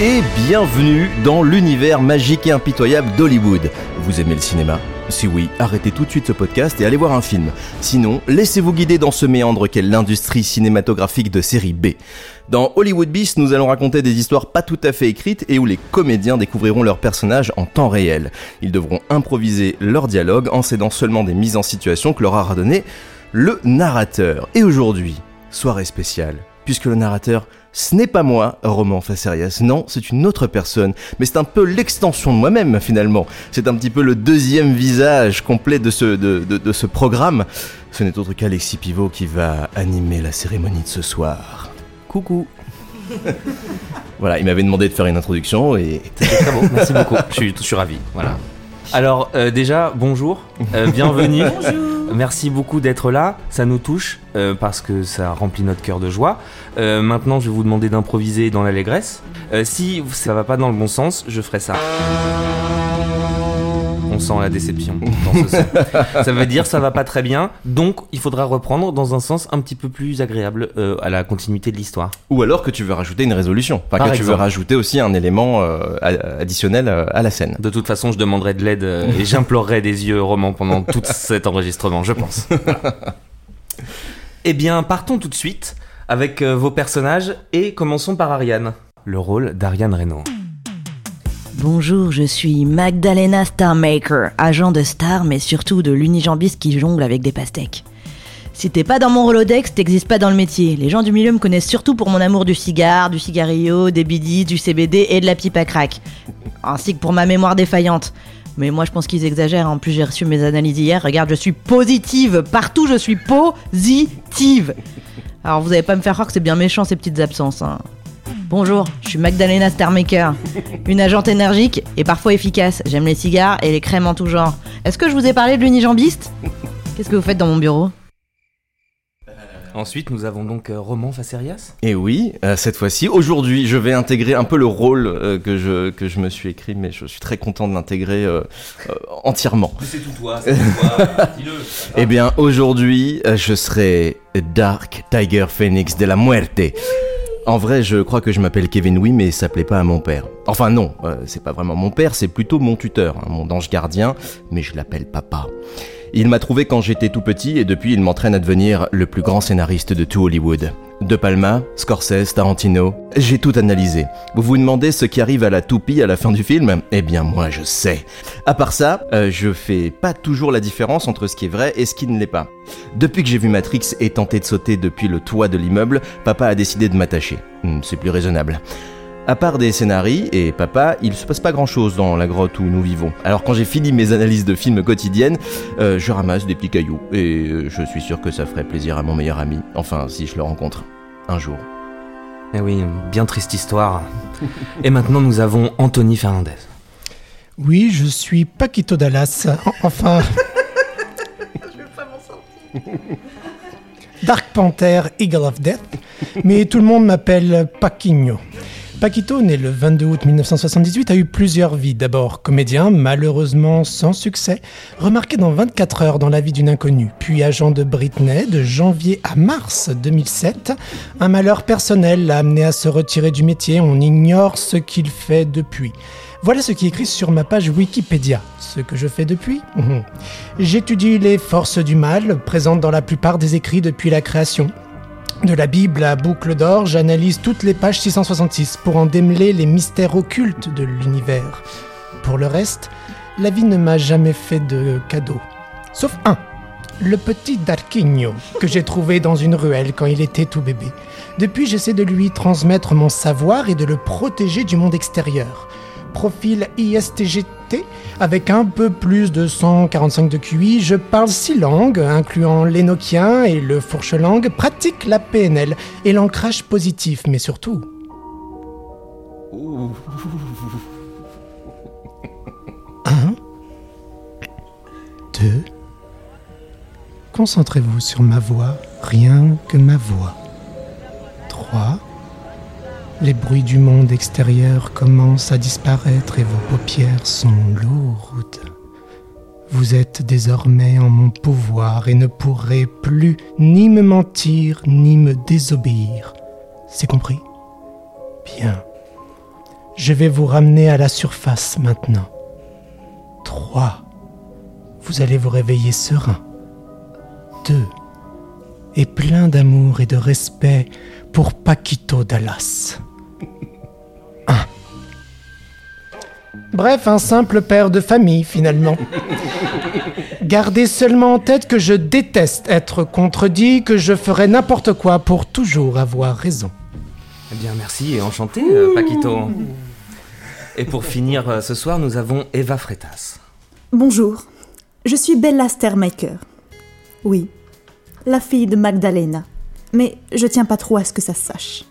et bienvenue dans l'univers magique et impitoyable d'Hollywood. Vous aimez le cinéma? Si oui, arrêtez tout de suite ce podcast et allez voir un film. Sinon, laissez-vous guider dans ce méandre qu'est l'industrie cinématographique de série B. Dans Hollywood Beast, nous allons raconter des histoires pas tout à fait écrites et où les comédiens découvriront leurs personnages en temps réel. Ils devront improviser leur dialogue en s'aidant seulement des mises en situation que leur aura donné le narrateur. Et aujourd'hui, soirée spéciale, puisque le narrateur ce n'est pas moi, Roman Facerias, non, c'est une autre personne, mais c'est un peu l'extension de moi-même finalement. C'est un petit peu le deuxième visage complet de ce, de, de, ce programme. Ce n'est autre qu'Alexis Pivot qui va animer la cérémonie de ce soir. Coucou Voilà, il m'avait demandé de faire une introduction et... C'était très beau, merci beaucoup, je suis, je suis ravi. Voilà. Alors euh, déjà, bonjour, euh, bienvenue. bonjour. Merci beaucoup d'être là, ça nous touche euh, parce que ça remplit notre cœur de joie. maintenant, je vais vous demander d'improviser dans l'allégresse. si ça va pas dans le bon sens, je ferai ça on sent la déception dans ce ça veut dire ça va pas très bien, donc il faudra reprendre dans un sens un petit peu plus agréable euh, à la continuité de l'histoire. Ou alors que tu veux rajouter une résolution, pas que tu veux rajouter aussi un élément euh, additionnel euh, à la scène. De toute façon, je demanderai de l'aide et j'implorerai des yeux romans pendant tout cet enregistrement, je pense. eh bien, partons tout de suite avec vos personnages et commençons par Ariane, le rôle d'Ariane Reynaud. Bonjour, je suis Magdalena Starmaker, agent de Star, mais surtout de l'unijambiste qui jongle avec des pastèques. Si t'es pas dans mon Rolodex, t'existes pas dans le métier. Les gens du milieu me connaissent surtout pour mon amour du cigare, du cigarillo, des bidis, du CBD et de la pipe à crack. Ainsi que pour ma mémoire défaillante. Mais moi je pense qu'ils exagèrent, en plus j'ai reçu mes analyses hier, regarde je suis positive, partout je suis positive. Alors vous allez pas me faire croire que c'est bien méchant ces petites absences. Hein. Bonjour, je suis Magdalena Starmaker, une agente énergique et parfois efficace. J'aime les cigares et les crèmes en tout genre. Est-ce que je vous ai parlé de l'unijambiste? Qu'est-ce que vous faites dans mon bureau? Ensuite, nous avons donc euh, Roman Facerias. Et oui, euh, cette fois-ci, aujourd'hui, je vais intégrer un peu le rôle euh, que, je, que je me suis écrit, mais je suis très content de l'intégrer entièrement. C'est tout toi, c'est tout toi, dis-le. Eh bien, aujourd'hui, je serai Dark Tiger Phoenix de la Muerte. En vrai, je crois que je m'appelle Kevin Oui, mais ça plaît pas à mon père. Enfin non, euh, c'est pas vraiment mon père, c'est plutôt mon tuteur, hein, mon ange gardien, mais je l'appelle papa. Il m'a trouvé quand j'étais tout petit et depuis il m'entraîne à devenir le plus grand scénariste de tout Hollywood. De Palma, Scorsese, Tarantino, j'ai tout analysé. Vous vous demandez ce qui arrive à la toupie à la fin du film? Eh bien moi je sais. À part ça, euh, je fais pas toujours la différence entre ce qui est vrai et ce qui ne l'est pas. Depuis que j'ai vu Matrix et tenté de sauter depuis le toit de l'immeuble, papa a décidé de m'attacher. Hmm, c'est plus raisonnable. À part des scénarios et papa, il se passe pas grand chose dans la grotte où nous vivons. Alors quand j'ai fini mes analyses de films quotidiennes, euh, je ramasse des petits cailloux et euh, je suis sûr que ça ferait plaisir à mon meilleur ami. Enfin, si je le rencontre un jour. Eh oui, bien triste histoire. et maintenant nous avons Anthony Fernandez. Oui, je suis Paquito Dallas. Enfin. je vais pas m'en sortir. Dark Panther, Eagle of Death, mais tout le monde m'appelle Paquinho. Paquito, né le 22 août 1978, a eu plusieurs vies. D'abord comédien, malheureusement sans succès, remarqué dans 24 heures dans la vie d'une inconnue, puis agent de Britney de janvier à mars 2007. Un malheur personnel l'a amené à se retirer du métier, on ignore ce qu'il fait depuis. Voilà ce qui est écrit sur ma page Wikipédia. Ce que je fais depuis? J'étudie les forces du mal présentes dans la plupart des écrits depuis la création. De la Bible à Boucle d'Or, j'analyse toutes les pages 666 pour en démêler les mystères occultes de l'univers. Pour le reste, la vie ne m'a jamais fait de cadeau. Sauf un, le petit Darquinho, que j'ai trouvé dans une ruelle quand il était tout bébé. Depuis, j'essaie de lui transmettre mon savoir et de le protéger du monde extérieur profil ISTGT avec un peu plus de 145 de QI. Je parle six langues, incluant l'énoquien et le fourche-langue, pratique la PNL et l'ancrage positif, mais surtout. Un, deux. Concentrez-vous sur ma voix, rien que ma voix. Trois. Les bruits du monde extérieur commencent à disparaître et vos paupières sont lourdes. Vous êtes désormais en mon pouvoir et ne pourrez plus ni me mentir ni me désobéir. C'est compris? Bien. Je vais vous ramener à la surface maintenant. 3. Vous allez vous réveiller serein. 2. Et plein d'amour et de respect pour Paquito Dallas. 1. Bref, un simple père de famille finalement. Gardez seulement en tête que je déteste être contredit, que je ferai n'importe quoi pour toujours avoir raison. Eh bien, merci et enchanté, euh, Paquito. Et pour finir euh, ce soir, nous avons Eva Freitas. Bonjour, je suis Bella Stermaker. Oui, la fille de Magdalena. Mais je tiens pas trop à ce que ça se sache.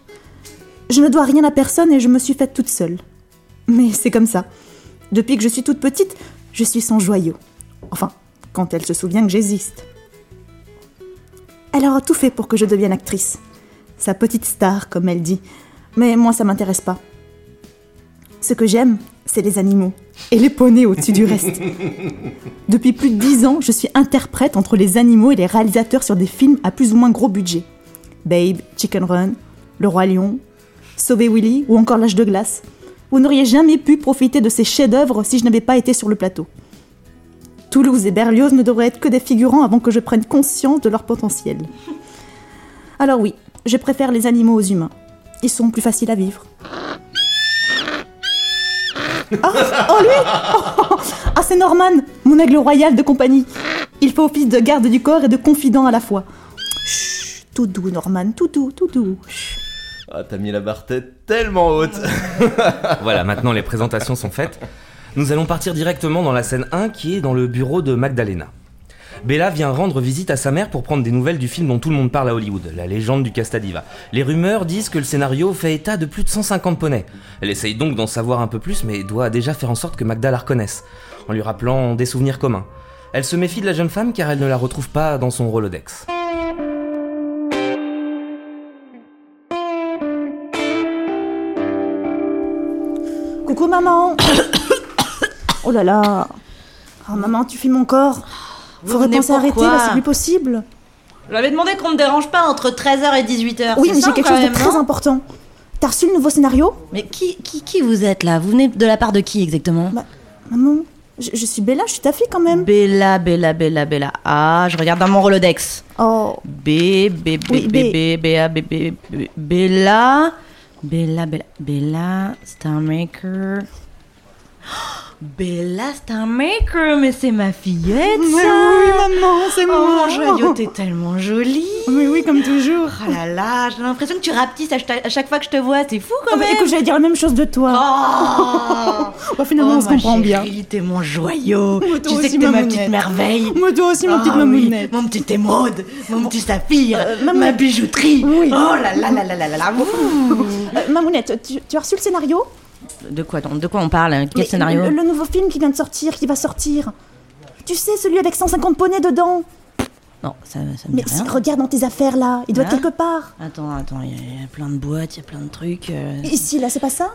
Je ne dois rien à personne et je me suis faite toute seule. Mais c'est comme ça. Depuis que je suis toute petite, je suis son joyau. Enfin, quand elle se souvient que j'existe. Elle aura tout fait pour que je devienne actrice. Sa petite star, comme elle dit. Mais moi, ça m'intéresse pas. Ce que j'aime, c'est les animaux. Et les poneys au-dessus du reste. Depuis plus de dix ans, je suis interprète entre les animaux et les réalisateurs sur des films à plus ou moins gros budget. Babe, Chicken Run, Le Roi Lion, Sauver Willy ou encore L'âge de glace. Vous n'auriez jamais pu profiter de ces chefs-d'œuvre si je n'avais pas été sur le plateau. Toulouse et Berlioz ne devraient être que des figurants avant que je prenne conscience de leur potentiel. Alors oui, je préfère les animaux aux humains. Ils sont plus faciles à vivre. Ah, oh lui Oh, Ah c'est Norman, mon aigle royal de compagnie. Il fait office de garde du corps et de confident à la fois. Chut, tout doux Norman, tout doux, tout doux. Chut. Ah, t'as mis la barre tête tellement haute. Voilà, maintenant les présentations sont faites. Nous allons partir directement dans la scène 1 qui est dans le bureau de Magdalena. Bella vient rendre visite à sa mère pour prendre des nouvelles du film dont tout le monde parle à Hollywood, La légende du Castadiva. Les rumeurs disent que le scénario fait état de plus de 150 poneys. Elle essaye donc d'en savoir un peu plus, mais doit déjà faire en sorte que Magda la reconnaisse, en lui rappelant des souvenirs communs. Elle se méfie de la jeune femme car elle ne la retrouve pas dans son Rolodex. Coucou maman Oh là là Oh maman, tu fuis mon corps Faudrait venez penser à arrêter pourquoi là, c'est plus possible J'avais demandé qu'on me dérange pas entre 13h et 18h. Oui, c'est mais ça, j'ai quelque quand chose de très important. T'as reçu le nouveau scénario Mais qui, qui, qui vous êtes là? Vous venez de la part de qui exactement? Bah, maman, je, je suis Bella, je suis ta fille quand même. Bella, Bella, Bella, Bella. Ah, je regarde dans mon Rolodex. Oh, B, B, B, Oui, B, B, B, A, B, B, B, Bella, Bella, Bella, Bella, Starmaker. Bella Starmaker, mais c'est ma fillette, ça maman, c'est Oh, mon joyau, t'es tellement jolie Mais oui, comme toujours. Oh là là, j'ai l'impression que tu rapetisses à, ch- à chaque fois que je te vois, c'est fou quand bah, même écoute, j'allais dire la même chose de toi. Oh, Bah, finalement, Oh, on se ma comprend bien. T'es mon joyau. Moi, Tu sais que t'es ma petite merveille. Moi, toi aussi, mon Ah petite oui, mamounette. Mon petit émeraude, mon petit saphir, Euh, ma maman- bijouterie. Oui. Oh là là là là là là là. Euh, Mamounette, tu, tu as reçu le scénario? De quoi, de quoi on parle Quel Mais scénario le, le nouveau film qui vient de sortir, qui va sortir. Tu sais, celui avec 150 poneys dedans. Non, ça, ça me Mais dit si, rien. regarde dans tes affaires là, il doit être Hein quelque part. Attends, attends, il y, a- il y a plein de boîtes, il y a plein de trucs. euh, Ici, là, c'est pas ça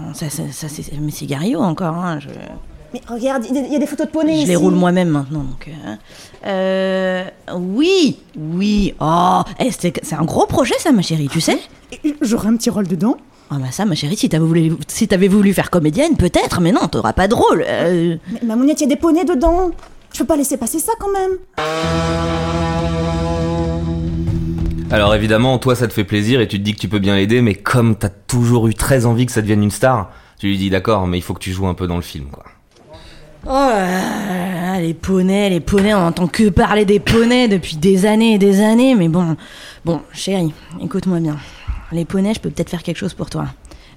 Non, ça, ça, ça, c'est mes cigarios encore. Hein, je Mais regarde, il y a- il y a des photos de poneys je ici. les roule moi-même maintenant. Donc, euh, euh, oui, oui. Oh, eh, c'est c'est un gros projet ça, ma chérie, tu sais Et J'aurai un petit rôle dedans. Ah bah ça, ma chérie, si t'avais voulu, si t'avais voulu faire comédienne, peut-être, mais non, t'auras pas de rôle. Euh, Mais Mamounette, il y a des poneys dedans. Je peux pas laisser passer ça quand même. Alors évidemment, toi ça te fait plaisir et tu te dis que tu peux bien l'aider, mais comme t'as toujours eu très envie que ça devienne une star, tu lui dis d'accord, mais il faut que tu joues un peu dans le film, quoi. Oh là là, les poneys, les poneys, on entend que parler des poneys depuis des années et des années, mais bon, bon, chérie, écoute-moi bien. Les poneys, je peux peut-être faire quelque chose pour toi.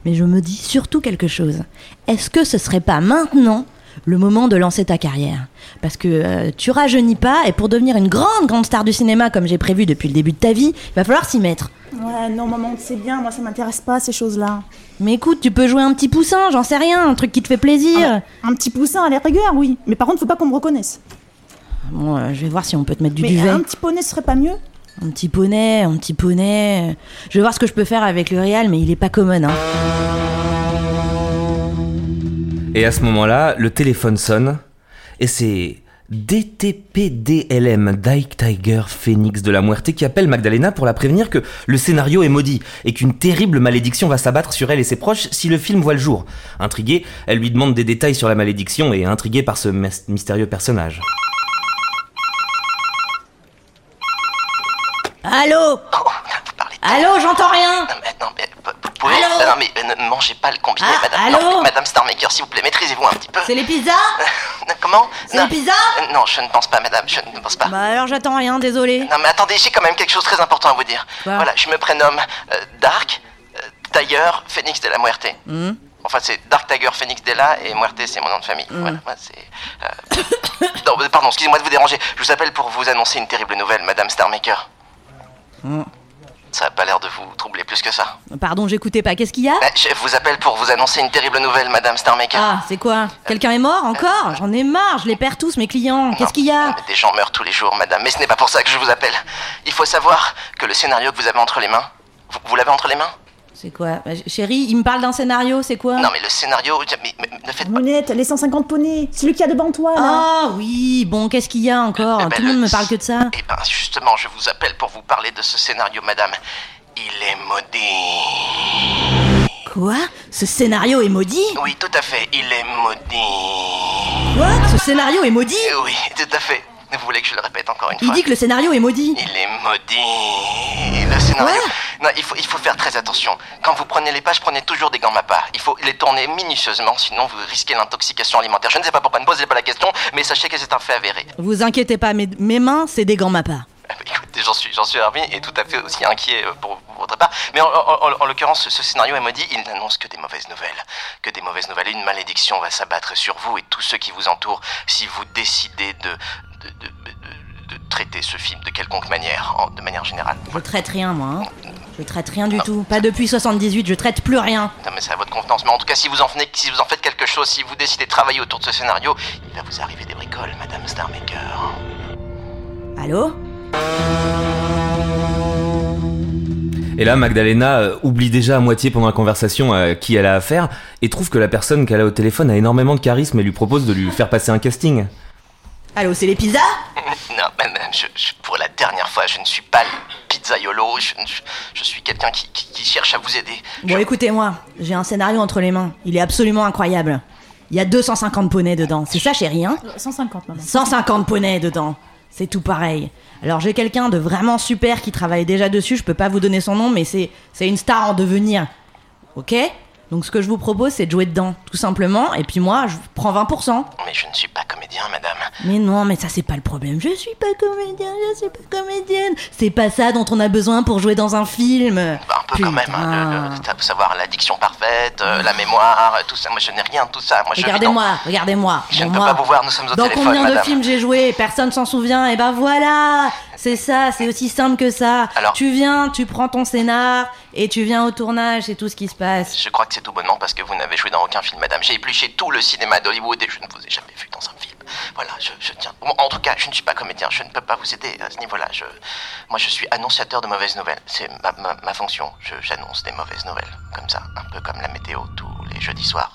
Mais je me dis surtout quelque chose. Est-ce que ce serait pas maintenant le moment de lancer ta carrière? Parce que euh, tu rajeunis pas, et pour devenir une grande, grande star du cinéma, comme j'ai prévu depuis le début de ta vie, il va falloir s'y mettre. Ouais, non, maman, c'est bien, moi ça m'intéresse pas ces choses-là. Mais écoute, tu peux jouer un petit poussin, j'en sais rien, un truc qui te fait plaisir. Un petit poussin à la rigueur, oui. Mais par contre, faut pas qu'on me reconnaisse. Bon, euh, je vais voir si on peut te mettre du Mais duvet. un petit poney, serait pas mieux? Un petit poney, un petit poney. Je vais voir ce que je peux faire avec le réal, mais il est pas commode. Hein. Et à ce moment-là, le téléphone sonne, et c'est DTPDLM, Dyke Tiger Phoenix de la Muerte, qui appelle Magdalena pour la prévenir que le scénario est maudit et qu'une terrible malédiction va s'abattre sur elle et ses proches si le film voit le jour. Intriguée, elle lui demande des détails sur la malédiction et intriguée par ce mystérieux personnage. Allô de- Allô, j'entends rien Non, mais, non, mais, vous vous pouvez... Allô non, mais euh, ne mangez pas le combiné, Ah, madame. allô Non, madame Starmaker, s'il vous plaît, maîtrisez-vous un petit peu. C'est les pizzas Comment C'est les pizzas Euh, Non, je ne pense pas, madame, je ne pense pas. Bah alors j'attends rien, désolé. Non, mais attendez, j'ai quand même quelque chose de très important à vous dire. Voilà, je me prénomme euh, Dark euh, Tiger Phoenix de la Muerte. Hmm. Enfin, c'est Dark Tiger Phoenix de la et Muerte, c'est mon nom de famille. Voilà, moi, c'est. euh, non, pardon, excusez-moi de vous déranger. Je vous appelle pour vous annoncer une terrible nouvelle, madame Starmaker. Ça a pas l'air de vous troubler plus que ça. Pardon, j'écoutais pas. Qu'est-ce qu'il y a Euh, Je vous appelle pour vous annoncer une terrible nouvelle, madame Starmaker. Ah, c'est quoi? Quelqu'un est mort encore? J'en ai marre, je les perds tous mes clients. Qu'est-ce qu'il y a? Des gens meurent tous les jours, madame, mais ce n'est pas pour ça que je vous appelle. Il faut savoir que le scénario que vous avez entre les mains, vous, vous l'avez entre les mains? C'est quoi Bah, Chérie, il me parle d'un scénario, c'est quoi Non, mais le scénario, mais, mais ne faites pas. Les 150 poneys, celui qu'il y a devant toi, là. Ah oui, bon, qu'est-ce qu'il y a encore Eh ben, Tout le monde me parle que de ça. Eh ben, justement, je vous appelle pour vous parler de ce scénario, madame. Il est maudit. Quoi Ce scénario est maudit Oui, tout à fait, il est maudit. Quoi Ce scénario est maudit Oui, tout à fait. Vous voulez que je le répète encore une Il fois dit que le scénario est maudit. Il est maudit. Le scénario. Non, il faut, il faut faire très attention. Quand vous prenez les pages, prenez toujours des gants Mappa. Il faut les tourner minutieusement, sinon vous risquez l'intoxication alimentaire. Je ne sais pas pourquoi, ne posez pas la question, mais sachez que c'est un fait avéré. Vous inquiétez pas, mes, mes mains, c'est des gants Mappa. Ah bah, Écoutez, j'en suis, j'en suis ravi et tout à fait aussi inquiet euh, pour, pour votre part. Mais en, en- en- en l'occurrence, ce, ce scénario est maudit. Il n'annonce que des mauvaises nouvelles. Que des mauvaises nouvelles. Une malédiction va s'abattre sur vous et tous ceux qui vous entourent si vous décidez de, de, de, traiter ce film de quelconque manière, en- de manière générale. Je traite rien, moi. hein. Je traite rien du tout. Pas depuis 78, je traite plus rien. Non, mais c'est à votre contenance. Mais en tout cas, si vous en faites, si vous en faites quelque chose, si vous décidez de travailler autour de ce scénario, il va vous arriver des bricoles, Madame Starmaker. Allô? Et là, Magdalena euh, oublie déjà à moitié pendant la conversation à qui elle a affaire et trouve que la personne qu'elle a au téléphone a énormément de charisme et lui propose de lui faire passer un casting. Allô, c'est les pizzas Non, madame, je, je- pour la dernière fois, je ne suis pas le pizzaiolo. Je, je- je suis quelqu'un qui, qui- qui cherche à vous aider. Bon, écoutez-moi, j'ai un scénario entre les mains. Il est absolument incroyable. Il y a 250 poneys dedans. C'est ça, chérie, hein 150, maman. 150 poneys dedans. C'est tout pareil. Alors j'ai quelqu'un de vraiment super qui travaille déjà dessus. Je peux pas vous donner son nom, mais c'est c'est une star en devenir. Ok? Donc ce que je vous propose, c'est de jouer dedans, tout simplement. Et puis moi, je prends 20%. Mais je ne suis pas comédien, madame. Mais non, mais ça c'est pas le problème. Je suis pas comédien, je suis pas comédienne. C'est pas ça dont on a besoin pour jouer dans un film. Bah, un peu quand même. hein, le- le- savoir la diction parfaite, euh, la mémoire, tout ça. Moi, je n'ai rien de tout ça. Moi, je vis dans- Regardez-moi, regardez-moi. Je Bon, ne peux moi, pas vous voir, nous sommes au Dans téléphone, combien de madame. films j'ai joué Personne s'en souvient. Et ben voilà, c'est ça, c'est aussi simple que ça. Alors Tu viens, tu prends ton scénar et tu viens au tournage, c'est tout ce qui se passe. Je crois que c'est tout bonnement parce que vous n'avez joué dans aucun film, madame. J'ai épluché tout le cinéma d'Hollywood et je ne vous ai jamais vu dans un film. Voilà, je, je tiens. Bon, en tout cas, je ne suis pas comédien, je ne peux pas vous aider à ce niveau-là. Je, moi, je suis annonciateur de mauvaises nouvelles. C'est ma, ma- ma fonction. Je- J'annonce des mauvaises nouvelles, comme ça, un peu comme la météo tous les jeudis soirs.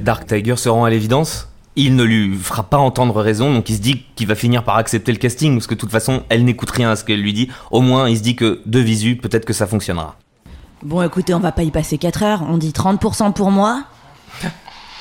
Dark Tiger se rend à l'évidence? Il ne lui fera pas entendre raison, donc il se dit qu'il va finir par accepter le casting, parce que de toute façon, elle n'écoute rien à ce qu'elle lui dit. Au moins, il se dit que de visu, peut-être que ça fonctionnera. Bon, écoutez, on va pas y passer 4 heures. On dit 30% pour moi,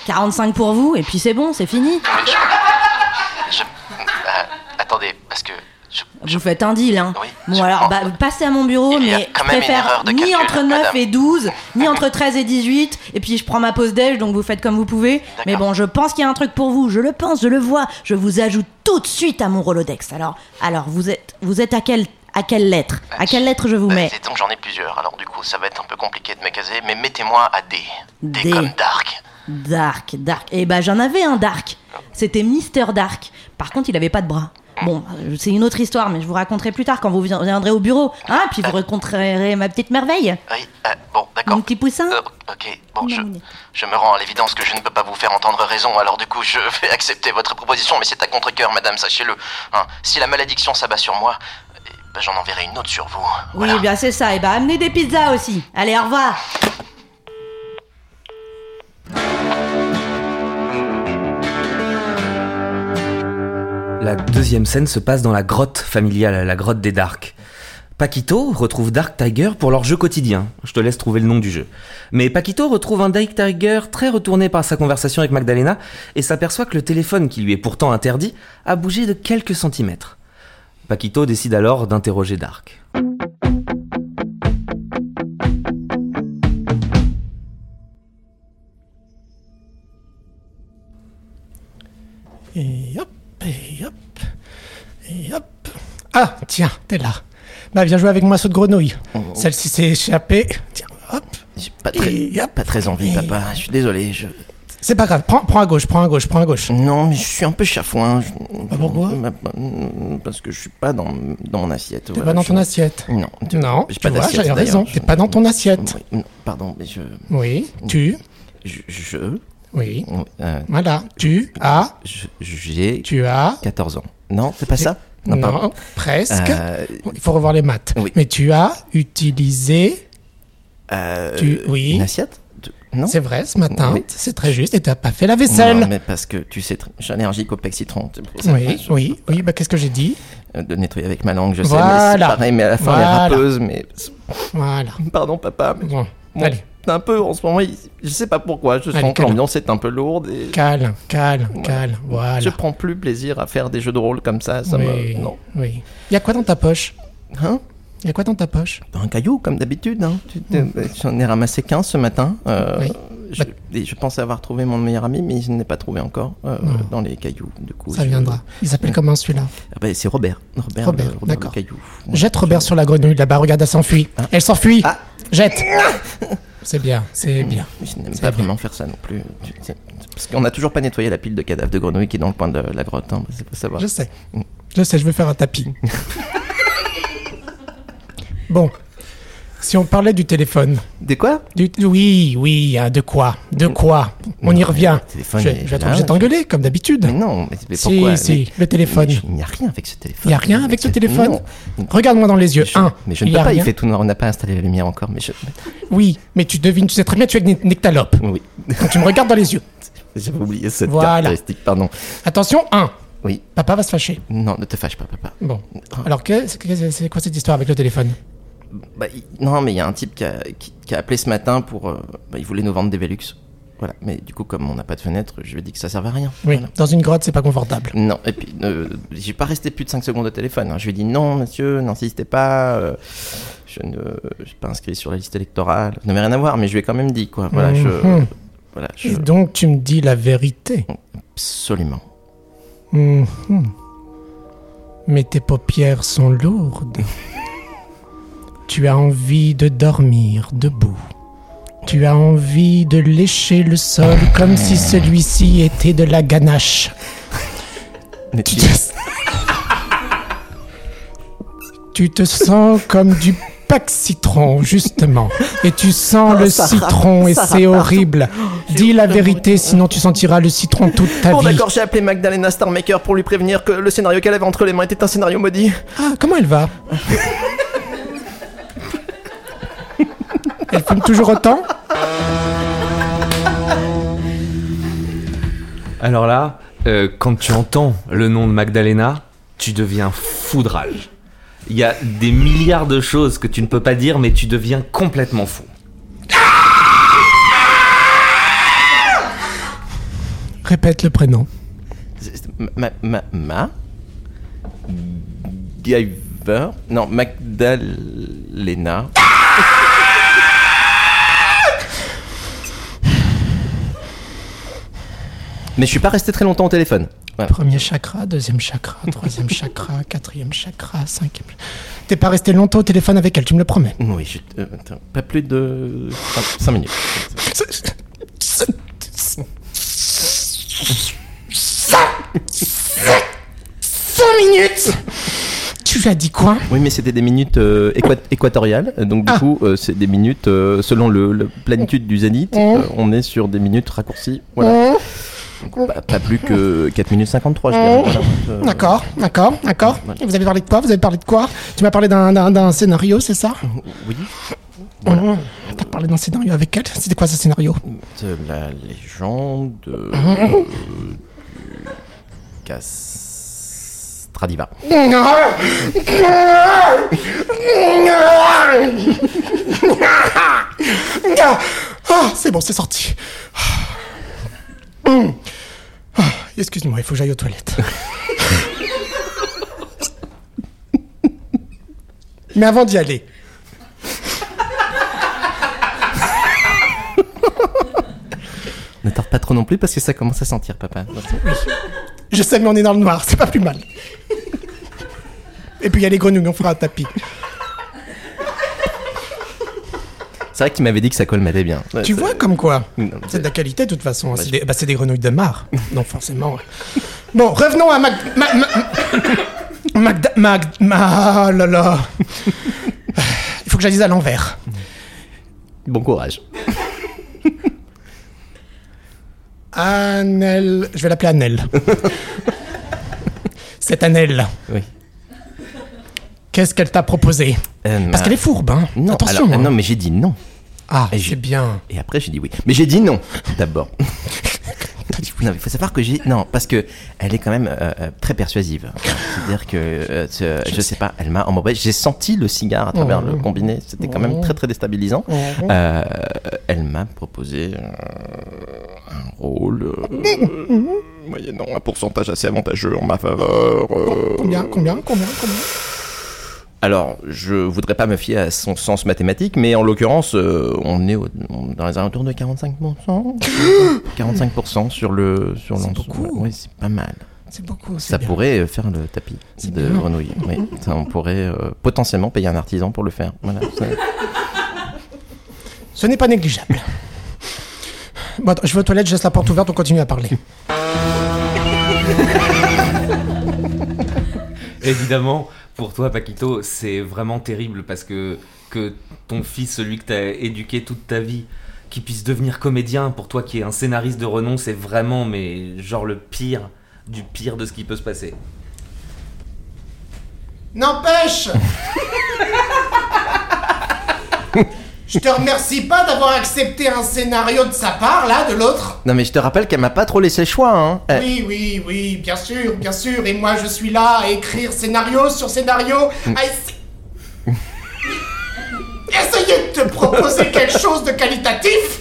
45 pour vous, et puis c'est bon, c'est fini. Je. je euh, attendez, parce que. Je, je- Vous faites un deal, hein. Oui, bon, alors, bah, passez à mon bureau, Il mais je préfère ni calcul, entre 9 madame. et 12, ni entre 13 et 18, et puis je prends ma pause déj, donc vous faites comme vous pouvez. Mais bon, je pense qu'il y a un truc pour vous, je le pense, je le vois. Je vous ajoute tout de suite à mon Rolodex. Alors, alors vous êtes, vous êtes à quelle, à quelle lettre? À quelle lettre je vous Bah, mets? j'en ai plusieurs, alors du coup ça va être un peu compliqué de me caser, mais mettez-moi à D. D, D. comme Dark. Dark, Dark. Eh ben, j'en avais un Dark. C'était Mister Dark. Par contre, il avait pas de bras. Bon, c'est une autre histoire, mais je vous raconterai plus tard quand vous vi- viendrez au bureau. Hein, puis vous rencontrerez ma petite merveille. Oui, euh, bon, d'accord. Mon petit poussin. Euh, ok, bon, je, je me rends à l'évidence que je ne peux pas vous faire entendre raison, alors du coup je vais accepter votre proposition, mais c'est à contre-coeur, madame, sachez-le. Hein, si la malédiction s'abat sur moi, eh ben, j'en enverrai une autre sur vous. Oui, bien c'est ça. Et ben, amenez des pizzas aussi. Allez, au revoir. La deuxième scène se passe dans la grotte familiale, la grotte des Dark. Paquito retrouve Dark Tiger pour leur jeu quotidien. Je te laisse trouver le nom du jeu. Mais Paquito retrouve un Dark Tiger très retourné par sa conversation avec Magdalena et s'aperçoit que le téléphone qui lui est pourtant interdit a bougé de quelques centimètres. Paquito décide alors d'interroger Dark. Et hop, et hop, et hop. Ah, tiens, t'es là. Bah, viens jouer avec moi, saut de grenouille. Celle-ci s'est échappée. Tiens, hop. J'ai pas très, Et hop. pas très envie, papa. Je suis désolé. Je... C'est pas grave, prends, prends à gauche, prends à gauche, prends à gauche. Non, mais je suis un peu chafouin. Je- Ah, pourquoi Parce que je suis pas dans, dans mon assiette. T'es voilà, pas dans je- ton assiette. Non. tu- Non, tu pas vois, j'avais raison. T'es pas dans ton assiette. Oui, non, pardon, mais je. Oui, tu, Je. Oui. euh, Voilà, tu as, J'ai tu as. 14 ans. Non, c'est pas ça Non, pardon. presque. Euh, Il faut revoir les maths. oui. Mais tu as utilisé, euh, Tu- oui. Une assiette Tu- Non c'est vrai, ce matin, Oui. c'est très juste, et t'as pas fait la vaisselle. Non, mais parce que tu sais, je suis allergique au Oui, oui, oui, bah qu'est-ce que j'ai dit euh, De nettoyer avec ma langue, je sais, mais c'est pareil, mais à la fin, Voilà. elle est râpeuse, mais. Voilà. Pardon, papa, mais. Bon, Bon, allez, un peu, en ce moment, je sais pas pourquoi, je sens que l'ambiance est un peu lourde et. calme, calme, calme, voilà. Je prends plus plaisir à faire des jeux de rôle comme ça, ça oui, me. Non. oui. Il y a quoi dans ta poche? Hein? Il y a quoi dans ta poche? Un caillou, comme d'habitude. Hein. Tu- tu- J'en ai ramassé 15 ce matin. euh. Oui. je, et je pensais avoir trouvé mon meilleur ami, mais je ne l'ai pas trouvé encore euh, dans les cailloux. Du coup, Ça je- viendra. Il s'appelle comment celui-là? Ah bah, c'est Robert. Robert, Robert, le, d'accord. le caillou. Jette Robert sur la grenouille là-bas, regarde, elle s'enfuit. Elle s'enfuit Ah. Jette C'est bien, c'est bien. Je n'aime pas bien. vraiment faire ça non plus. Parce qu'on n'a toujours pas nettoyé la pile de cadavres de grenouilles qui est dans le coin de la grotte. Hein. C'est pas savoir. Je sais. Je sais, je vais faire un tapis. bon. Si on parlait du téléphone. De quoi? Du- oui, oui, hein, de quoi? De quoi? On y revient. téléphone je, je vais être là, obligé de t'engueuler, comme d'habitude. Mais non, mais, mais Si, pourquoi? si, Mais- le téléphone. Il n'y a rien avec ce téléphone. Il n'y a rien avec ce téléphone. Regarde-moi dans les yeux. Je- Un, mais je ne peux pas, il fait tout noir, on n'a pas installé la lumière encore, mais je... Oui, mais tu devines, tu sais très bien, tu es une nectalope. Oui, Quand tu me regardes dans les yeux. j'avais oublié cette Voilà. caractéristique, pardon. Attention, un. Oui, Papa va se fâcher. non, ne te fâche pas, papa. Bon. Alors, que- c'est que- c'est quoi cette histoire avec le téléphone? Bah, il- non, mais il y a un type qui a, qui, qui a appelé ce matin pour... euh, bah, il voulait nous vendre des Velux. Voilà, mais du coup, comme on n'a pas de fenêtre, je lui ai dit que ça servait à rien. Oui, Voilà. dans une grotte, c'est pas confortable. Non, et puis, euh, j'ai pas resté plus de 5 secondes au téléphone. hein. Je lui ai dit non, monsieur, n'insistez pas. euh, je ne suis pas inscrit sur la liste électorale. Ça n'avait rien à voir, mais je lui ai quand même dit, quoi. Voilà, je. Mhm. Voilà, je. Et donc, tu me dis la vérité. Absolument. Mhm. Mais tes paupières sont lourdes. Tu as envie de dormir debout. Tu as envie de lécher le sol comme si celui-ci était de la ganache. Mais Tu tu- te... tu te sens comme du pack citron, justement. Et tu sens le citron et c'est horrible. Dis la vérité, sinon tu sentiras le citron toute ta Bon, vie. d'accord, j'ai appelé Magdalena Starmaker pour lui prévenir que le scénario qu'elle avait entre les mains était un scénario maudit. Ah, comment elle va? Elle fume toujours autant Alors là, euh, quand tu entends le nom de Magdalena, tu deviens foudrage. Il y a des milliards de choses que tu ne peux pas dire, mais tu deviens complètement fou. Répète le prénom. Ma. Ma. Ma? Giver. Non, Magdalena. Mais je suis pas resté très longtemps au téléphone. Voilà. Premier chakra, deuxième chakra, troisième chakra, quatrième chakra, cinquième. T'es pas resté longtemps au téléphone avec elle, tu me le promets. Oui, je- euh, attends, pas plus de 5 minutes. Cinq minutes Tu lui as dit quoi? Oui, mais c'était des minutes euh, équat- équatoriales. Donc, du Ah. coup, euh, c'est des minutes euh, selon le, la planitude du zénith. Euh, on est sur des minutes raccourcies. Voilà. Donc, pas, pas plus que 4 minutes 53, je dirais. Voilà. Euh, D'accord, d'accord, d'accord. Voilà. Et Vous avez parlé de quoi? Vous avez parlé de quoi? Tu m'as parlé d'un- scénario, c'est ça? Oui. Mmh. T'as parlé d'un scénario avec elle? C'était quoi ce scénario? De la légende. Mmh. euh, du Stradiva. Ah, c'est bon, c'est sorti. Hum. Ah, Excuse-moi, il faut que j'aille aux toilettes. Mais avant d'y aller, Ne tarde pas trop non plus parce que ça commence à sentir, papa. je sais, mais on est dans le noir, c'est pas plus mal. Et puis il y a les grenouilles, on fera un tapis. C'est vrai que tu m'avais dit que ça colmatait bien. Tu vois comme quoi C'est de la qualité de toute façon. C'est des, bah, c'est des grenouilles de mar. Non, forcément. Bon, revenons à Mag... Ma, ma- Magda... Mag... Ma... Ah là là. Il faut que j'aille à l'envers. Bon courage. Annelle... Je vais l'appeler Annelle. C'est Annelle. Oui. Qu'est-ce qu'elle t'a proposé Euh, Parce qu'elle est fourbe, hein. Non, Attention. alors, hein. non, mais j'ai dit non. Ah, j'ai- bien. Et après, j'ai dit oui. Mais j'ai dit non, d'abord. non, il faut savoir que j'ai. Non, parce que elle est quand même euh, euh, très persuasive. C'est-à-dire que, euh, ce- je sais pas, elle m'a. J'ai senti le cigare à travers Oh. le combiné. C'était quand même très, très déstabilisant. Oh. Euh, elle m'a proposé euh, un rôle. euh, moyennant un pourcentage assez avantageux en ma faveur. euh. Combien, combien, combien, combien? Alors, je voudrais pas me fier à son sens mathématique, mais en l'occurrence, euh, on est au- on- dans les alentours de 45%. 45% sur le sur C'est l'ensemble. beaucoup. Oui, c'est pas mal. C'est beaucoup. c'est Ça bien. pourrait euh, faire le tapis C'est de bien. grenouille. Oui, ça, on pourrait euh, potentiellement payer un artisan pour le faire. Voilà. ça- Ce n'est pas négligeable. Bon, attends, je vais aux toilettes, je laisse la porte ouverte, on continue à parler. Évidemment, pour toi, Paquito, c'est vraiment terrible parce que, que ton fils, celui que t'as éduqué toute ta vie, qui puisse devenir comédien, pour toi qui est un scénariste de renom, c'est vraiment, mais genre le pire du pire de ce qui peut se passer. N'empêche Je te remercie pas d'avoir accepté un scénario de sa part, là, de l'autre. Non, mais je te rappelle qu'elle m'a pas trop laissé le choix. Hein. Euh, Oui, oui, oui, bien sûr, bien sûr. Et moi, je suis là à écrire scénario sur scénario. à essa- Essayer de te proposer quelque chose de qualitatif.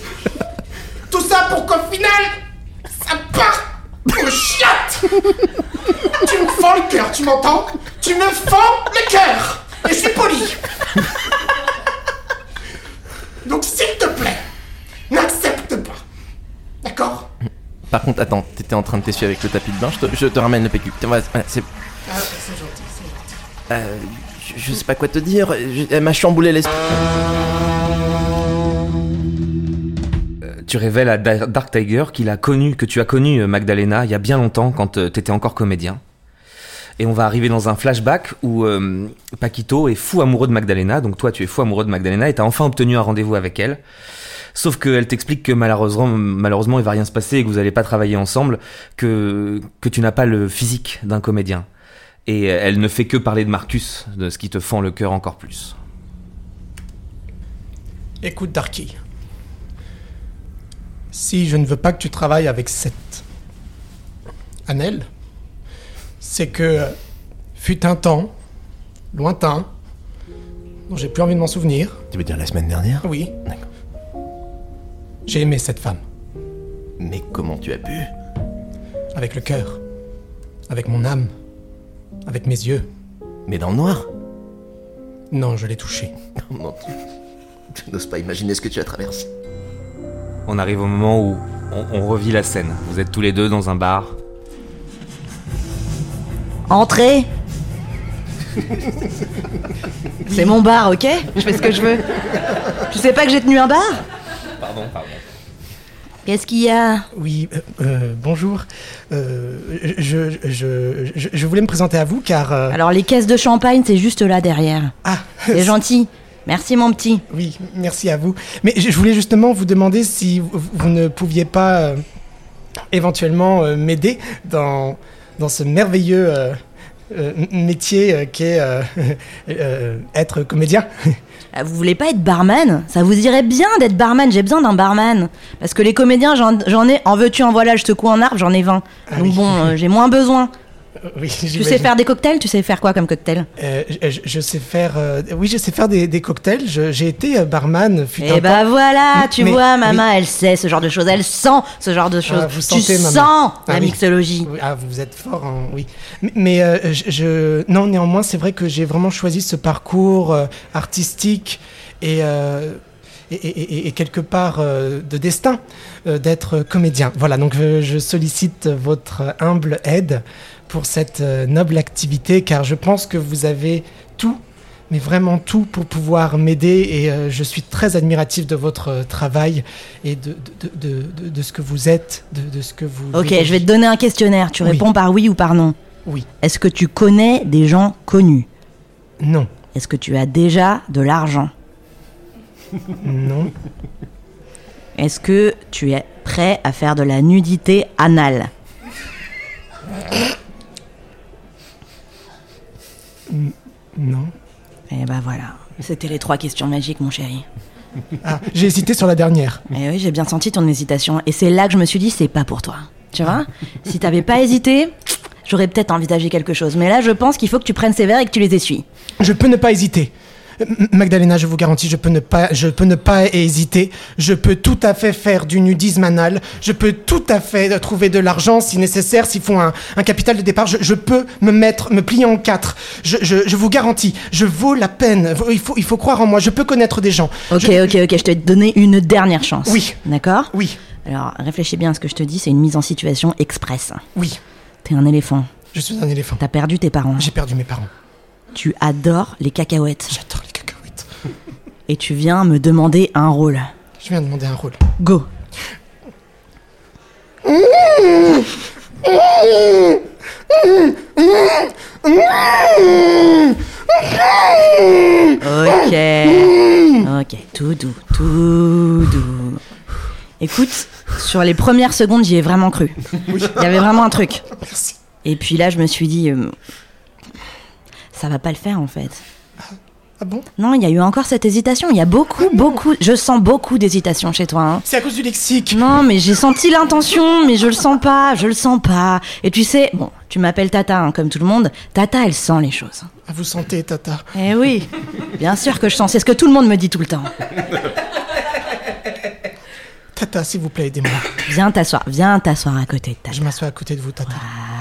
Tout ça pour qu'au final, ça part au chiate. tu me fends le cœur, tu m'entends? Tu me fends le cœur. Et je suis poli. Donc, s'il te plaît, n'accepte pas. D'accord Par contre, attends, t'étais en train de t'essuyer avec le tapis de bain, je te, je te ramène le PQ. Tiens, voilà, voilà, c'est. Ah, c'est gentil, c'est gentil. euh, je, je sais pas quoi te dire, je- elle m'a chamboulé l'esprit. Tu révèles à Da- Dark Tiger qu'il a connu, que tu as connu euh, Magdalena il y a bien longtemps quand t'étais encore comédien. Et on va arriver dans un flashback où euh, Paquito est fou amoureux de Magdalena, donc toi tu es fou amoureux de Magdalena et t'as enfin obtenu un rendez-vous avec elle. Sauf qu'elle t'explique que malheureusement, malheureusement il va rien se passer et que vous allez pas travailler ensemble, que, que tu n'as pas le physique d'un comédien. Et elle ne fait que parler de Marcus, de ce qui te fend le cœur encore plus. Écoute, Darky. Si je ne veux pas que tu travailles avec cette Annelle, c'est que fut un temps, lointain, dont j'ai plus envie de m'en souvenir. Tu veux dire la semaine dernière? Oui, D'accord. J'ai aimé cette femme, Mais comment tu as pu? Avec le cœur, avec mon âme, avec mes yeux. Mais dans le noir? Non, je l'ai touchée. Oh mon Dieu. Je n'ose pas imaginer ce que tu as traversé. On arrive au moment où on, on revit la scène. Vous êtes tous les deux dans un bar. Entrez C'est mon bar, ok? Je fais ce que je veux. Tu sais pas que j'ai tenu un bar? Pardon, pardon. Qu'est-ce qu'il y a? Oui, euh, euh, bonjour. Euh, je, je, je, je voulais me présenter à vous car... euh, Alors les caisses de champagne, c'est juste là derrière. Ah, C'est gentil. Merci mon petit. Oui, merci à vous. Mais je voulais justement vous demander si vous, vous ne pouviez pas euh, éventuellement euh, m'aider dans, dans ce merveilleux euh, euh, métier euh, qu'est euh, euh, être comédien. Ah, Vous voulez pas être barman? Ça vous irait bien d'être barman, j'ai besoin d'un barman. Parce que les comédiens, j'en j'en ai, en veux-tu, en voilà, je secoue un arbre, j'en ai 20. Ah Donc oui. bon, euh, j'ai moins besoin. Oui, Tu sais faire des cocktails Tu sais faire quoi comme cocktail? Euh, je, je sais faire. euh, oui, je sais faire des, des cocktails. J'ai été euh, barman. Fut un Eh bah temps. voilà, Mais- tu mais- vois, maman, elle sait ce genre de choses, elle sent ce genre de choses. vous tu sentez, sens Ah la mixologie. Oui, Ah, vous êtes fort, en- oui. Mais, mais, euh, je, je- non, néanmoins, c'est vrai que j'ai vraiment choisi ce parcours euh, artistique et, euh, et, et- et- et quelque part euh, de destin euh, d'être comédien. Voilà, donc je sollicite votre humble aide pour cette euh, noble activité, car je pense que vous avez tout. Mais vraiment tout pour pouvoir m'aider et euh, je suis très admiratif de votre euh, travail et de, de, de, ce que vous êtes, de, ce que vous... Ok, je vais te donner un questionnaire, tu Oui. réponds par oui ou par non? Oui, Est-ce que tu connais des gens connus? Non. Est-ce que tu as déjà de l'argent? Non. Est-ce que tu es prêt à faire de la nudité anale? Non. Eh bah voilà, c'était les trois questions magiques, mon chéri. Ah, j'ai hésité sur la dernière. Eh oui, j'ai bien senti ton hésitation. Et c'est là que je me suis dit, c'est pas pour toi. Tu vois? Si t'avais pas hésité, j'aurais peut-être envisagé quelque chose. Mais là, je pense qu'il faut que tu prennes ces verres et que tu les essuies. Je peux ne pas hésiter. Magdalena, je vous garantis, je peux ne pas, je peux ne pas hésiter. Je peux tout à fait faire du nudisme anal. Je peux tout à fait trouver de l'argent si nécessaire, s'il faut un, un capital de départ. Je, je peux me mettre, me plier en quatre. Je, je, je vous garantis, je vaux la peine. Il faut, il faut croire en moi. Je peux connaître des gens. Ok, ok, ok, je te donner une dernière chance. Oui. D'accord Oui, Alors, réfléchis bien à ce que je te dis, c'est une mise en situation express. oui. T'es un éléphant. Je suis un éléphant. T'as perdu tes parents. J'ai perdu mes parents. Tu adores les cacahuètes. J'adore les cacahuètes. Et tu viens me demander un rôle. Je viens de demander un rôle. Go. Ok. Ok, tout doux, tout doux. Écoute, sur les premières secondes, j'y ai vraiment cru. Il y avait vraiment un truc. Merci. Et puis là, je me suis dit, euh, ça va pas le faire en fait. Ah bon? Non, il y a eu encore cette hésitation. Il y a beaucoup, beaucoup. Je sens beaucoup d'hésitation chez toi. hein. C'est à cause du lexique. Non, mais j'ai senti l'intention, mais je le sens pas, je le sens pas. Et tu sais, bon, tu m'appelles Tata, hein, comme tout le monde. Tata, elle sent les choses. Ah, vous sentez, Tata. Eh oui, bien sûr que je sens. C'est ce que tout le monde me dit tout le temps. Tata, s'il vous plaît, aidez-moi. Viens t'asseoir, viens t'asseoir à côté de Tata. Je m'assois à côté de vous, Tata. Voilà.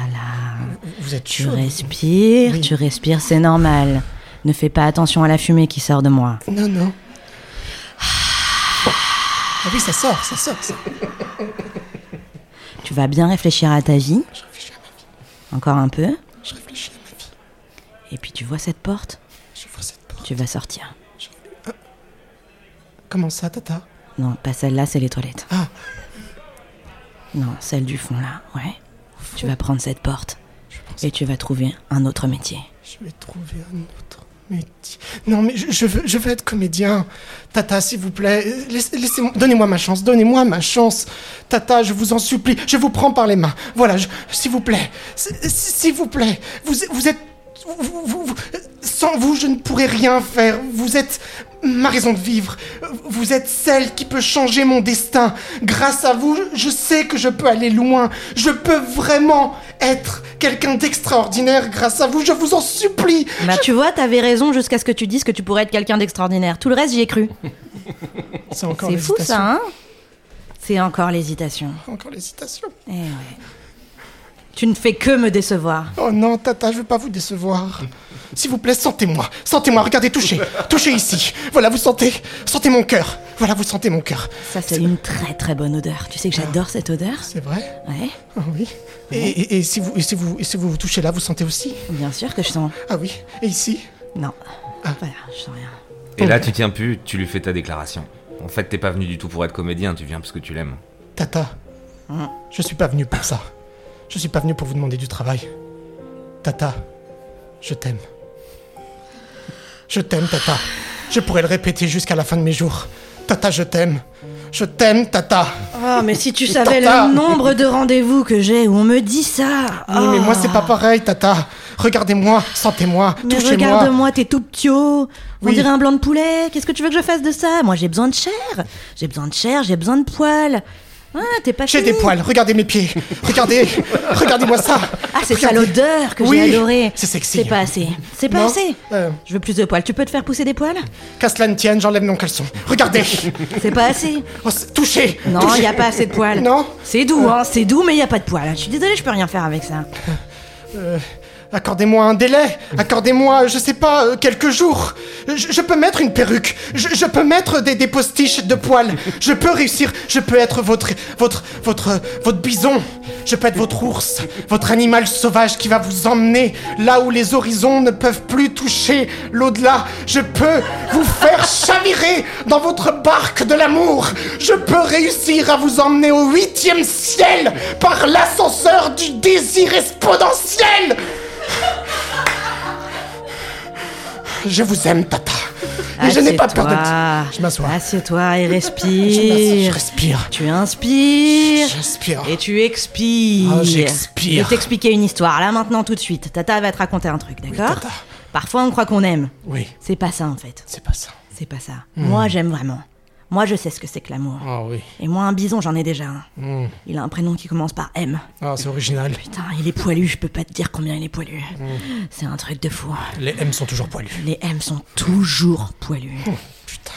Vous êtes Tu respires, Oui. tu respires, c'est normal. Ne fais pas attention à la fumée qui sort de moi. Non, non. Ah oui, ça sort, ça sort. ça. Tu vas bien réfléchir à ta vie? Je réfléchis à ma vie. Encore un peu? Je réfléchis à ma vie. Et puis tu vois cette porte? Je vois cette porte. Tu vas sortir. Comment ça, Tata? Non, pas celle-là, c'est les toilettes. Ah. Non, celle du fond là, ouais. Tu vas prendre cette porte et tu vas trouver un autre métier. je vais trouver un autre métier. Non, mais je, veux, je veux être comédien. Tata, s'il vous plaît, laissez, laissez-moi, donnez-moi ma chance, donnez-moi ma chance. Tata, je vous en supplie, je vous prends par les mains. Voilà, s'il vous plaît, s'il vous plaît, vous, vous êtes, vous- vous- vous- sans vous, je ne pourrais rien faire. Vous êtes ma raison de vivre. Vous êtes celle qui peut changer mon destin. Grâce à vous, je sais que je peux aller loin. Je peux vraiment être quelqu'un d'extraordinaire grâce à vous. Je vous en supplie. Bah tu vois, t'avais raison jusqu'à ce que tu dises que tu pourrais être quelqu'un d'extraordinaire. Tout le reste, j'y ai cru. C'est encore C'est fou ça, hein? C'est encore l'hésitation. Encore l'hésitation. Eh ouais. Tu ne fais que me décevoir. Oh non, Tata, je veux pas vous décevoir. S'il vous plaît, sentez-moi. Sentez-moi, regardez, touchez. Touchez ici. Voilà, vous sentez. Sentez mon cœur. Voilà, vous sentez mon cœur. Ça, c'est une très très bonne odeur. Tu sais que j'adore cette odeur C'est vrai Ouais, Ah oui. Et, et- et si vous, et si vous, et si vous vous touchez là, vous sentez aussi bien sûr que je sens. Ah oui. Et ici Non. Ah. Voilà, je sens rien. Et là, tu tiens plus, tu lui fais ta déclaration. En fait, t'es pas venu du tout pour être comédien, tu viens parce que tu l'aimes. Tata, je suis pas venu pour ça. Je suis pas venu pour vous demander du travail. Tata, je t'aime. Je t'aime, Tata. Je pourrais le répéter jusqu'à la fin de mes jours. Tata, je t'aime. Je t'aime, Tata. Oh, mais si tu Mais savais Tata le nombre de rendez-vous que j'ai où on me dit ça. Oui, mais moi, c'est pas pareil, Tata. Regardez-moi, sentez-moi, Mais touchez-moi. regarde-moi, t'es tout ptio. On Oui. dirait un blanc de poulet. Qu'est-ce que tu veux que je fasse de ça? Moi, j'ai besoin de chair. J'ai besoin de chair, j'ai besoin de poils. Ah, t'es pas J'ai des poils, regardez mes pieds. Regardez, regardez-moi ça. Ah, c'est ça l'odeur que Oui, j'ai adorée. c'est sexy. C'est pas assez. C'est pas Non assez. Euh. Je veux plus de poils. Tu peux te faire pousser des poils? Qu'à cela ne tienne, j'enlève mon caleçon. Regardez. C'est pas assez. Oh, c'est- touchez. Non, touchez. y a pas assez de poils. Non C'est doux, hein. C'est doux, mais y a pas de poils. Je suis désolée, je peux rien faire avec ça. Accordez-moi un délai. Accordez-moi, je sais pas, euh, quelques jours. Je, peux mettre une perruque. Je, je peux mettre des, des postiches de poils. Je peux réussir. Je peux être votre, votre, votre, votre bison. Je peux être votre ours. Votre animal sauvage qui va vous emmener là où les horizons ne peuvent plus toucher l'au-delà. Je peux vous faire chavirer dans votre barque de l'amour. Je peux réussir à vous emmener au huitième ciel par l'ascenseur du désir exponentiel. Je vous aime, Tata. Et je n'ai pas peur de Assieds-toi. Je m'assois. Assieds-toi et Je respire. respire. Tu inspires. J'inspire. Et tu expires. Ah, j'expire. Je vais t'expliquer une histoire, là, maintenant, tout de suite. Tata va te raconter un truc, d'accord. Parfois, on croit qu'on aime. Oui, C'est pas ça, en fait. c'est pas ça. C'est pas ça. Hmm. Moi, j'aime vraiment. Moi, je sais ce que c'est que l'amour. Ah oui. Et moi, un bison, j'en ai déjà un. Hmm. Il a un prénom qui commence par M. Ah, c'est original. Putain, il est poilu, je peux pas te dire combien il est poilu. Hmm. C'est un truc de fou. Les M sont toujours poilus. Les M sont toujours poilus. Putain.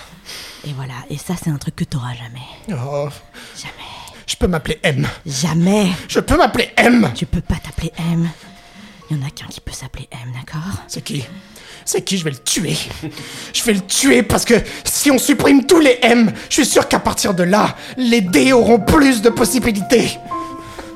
Et voilà, et ça, c'est un truc que t'auras jamais. Oh, Jamais. je peux m'appeler M. Jamais. Je peux m'appeler M. Tu peux pas t'appeler M. Il y en a qu'un qui peut s'appeler M, d'accord? C'est qui? C'est qui? Je vais le tuer. Je vais le tuer parce que si on supprime tous les M, je suis sûr qu'à partir de là, les D auront plus de possibilités.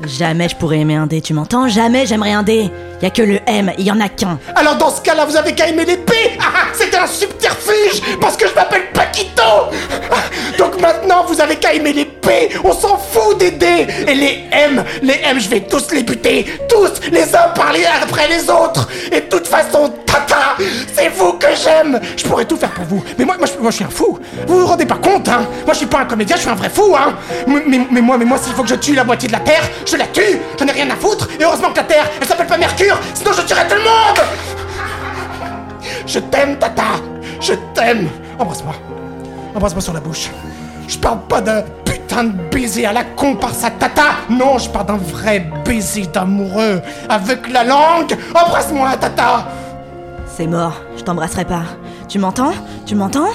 Jamais je pourrais aimer un D, tu m'entends? Jamais j'aimerais un D. Y a que le M, il y en a qu'un. Alors dans ce cas-là, vous avez qu'à aimer les P. Ah, C'était un subterfuge Parce que je m'appelle Paquito. Donc maintenant, vous avez qu'à aimer les P. On s'en fout des D Et les M, les M, je vais tous les buter. Tous, les uns par les après les autres. Et de toute façon, tata C'est vous que j'aime. Je pourrais tout faire pour vous. Mais moi, moi, je, moi, je suis un fou. Vous vous rendez pas compte, hein. Moi, je suis pas un comédien, je suis un vrai fou, hein. Mais, mais- mais moi, mais moi, s'il faut que je tue la moitié de la Terre, je la tue J'en ai rien à foutre Et heureusement que la Terre, elle s'appelle pas Mercure Sinon je tuerais tout le monde je t'aime, Tata Je t'aime Embrasse-moi. Embrasse-moi sur la bouche. Je parle pas d'un putain de baiser à la con par sa tata Non, je parle d'un vrai baiser d'amoureux avec la langue Embrasse-moi, Tata C'est mort, je t'embrasserai pas. Tu m'entends? Tu m'entends?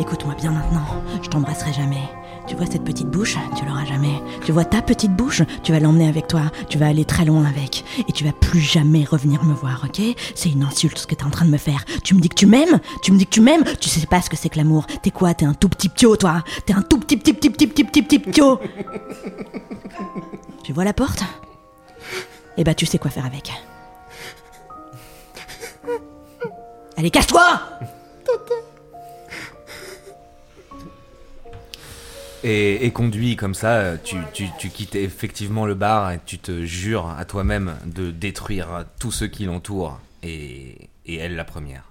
Écoute-moi bien maintenant, je t'embrasserai jamais. Tu vois cette petite bouche Tu l'auras jamais. Tu vois ta petite bouche Tu vas l'emmener avec toi. Tu vas aller très loin avec. Et tu vas plus jamais revenir me voir, ok? C'est une insulte ce que t'es en train de me faire. Tu me dis que tu m'aimes? Tu me dis que tu m'aimes? Tu sais pas ce que c'est que l'amour. T'es quoi? T'es un tout petit ptio, toi? T'es un tout petit petit petit petit petit petit petit ptio Tu vois la porte? Eh bah tu sais quoi faire avec. Allez, cache-toi Et, conduit comme ça, tu, tu, tu quittes effectivement le bar et tu te jures à toi-même de détruire tous ceux qui l'entourent et, et elle la première.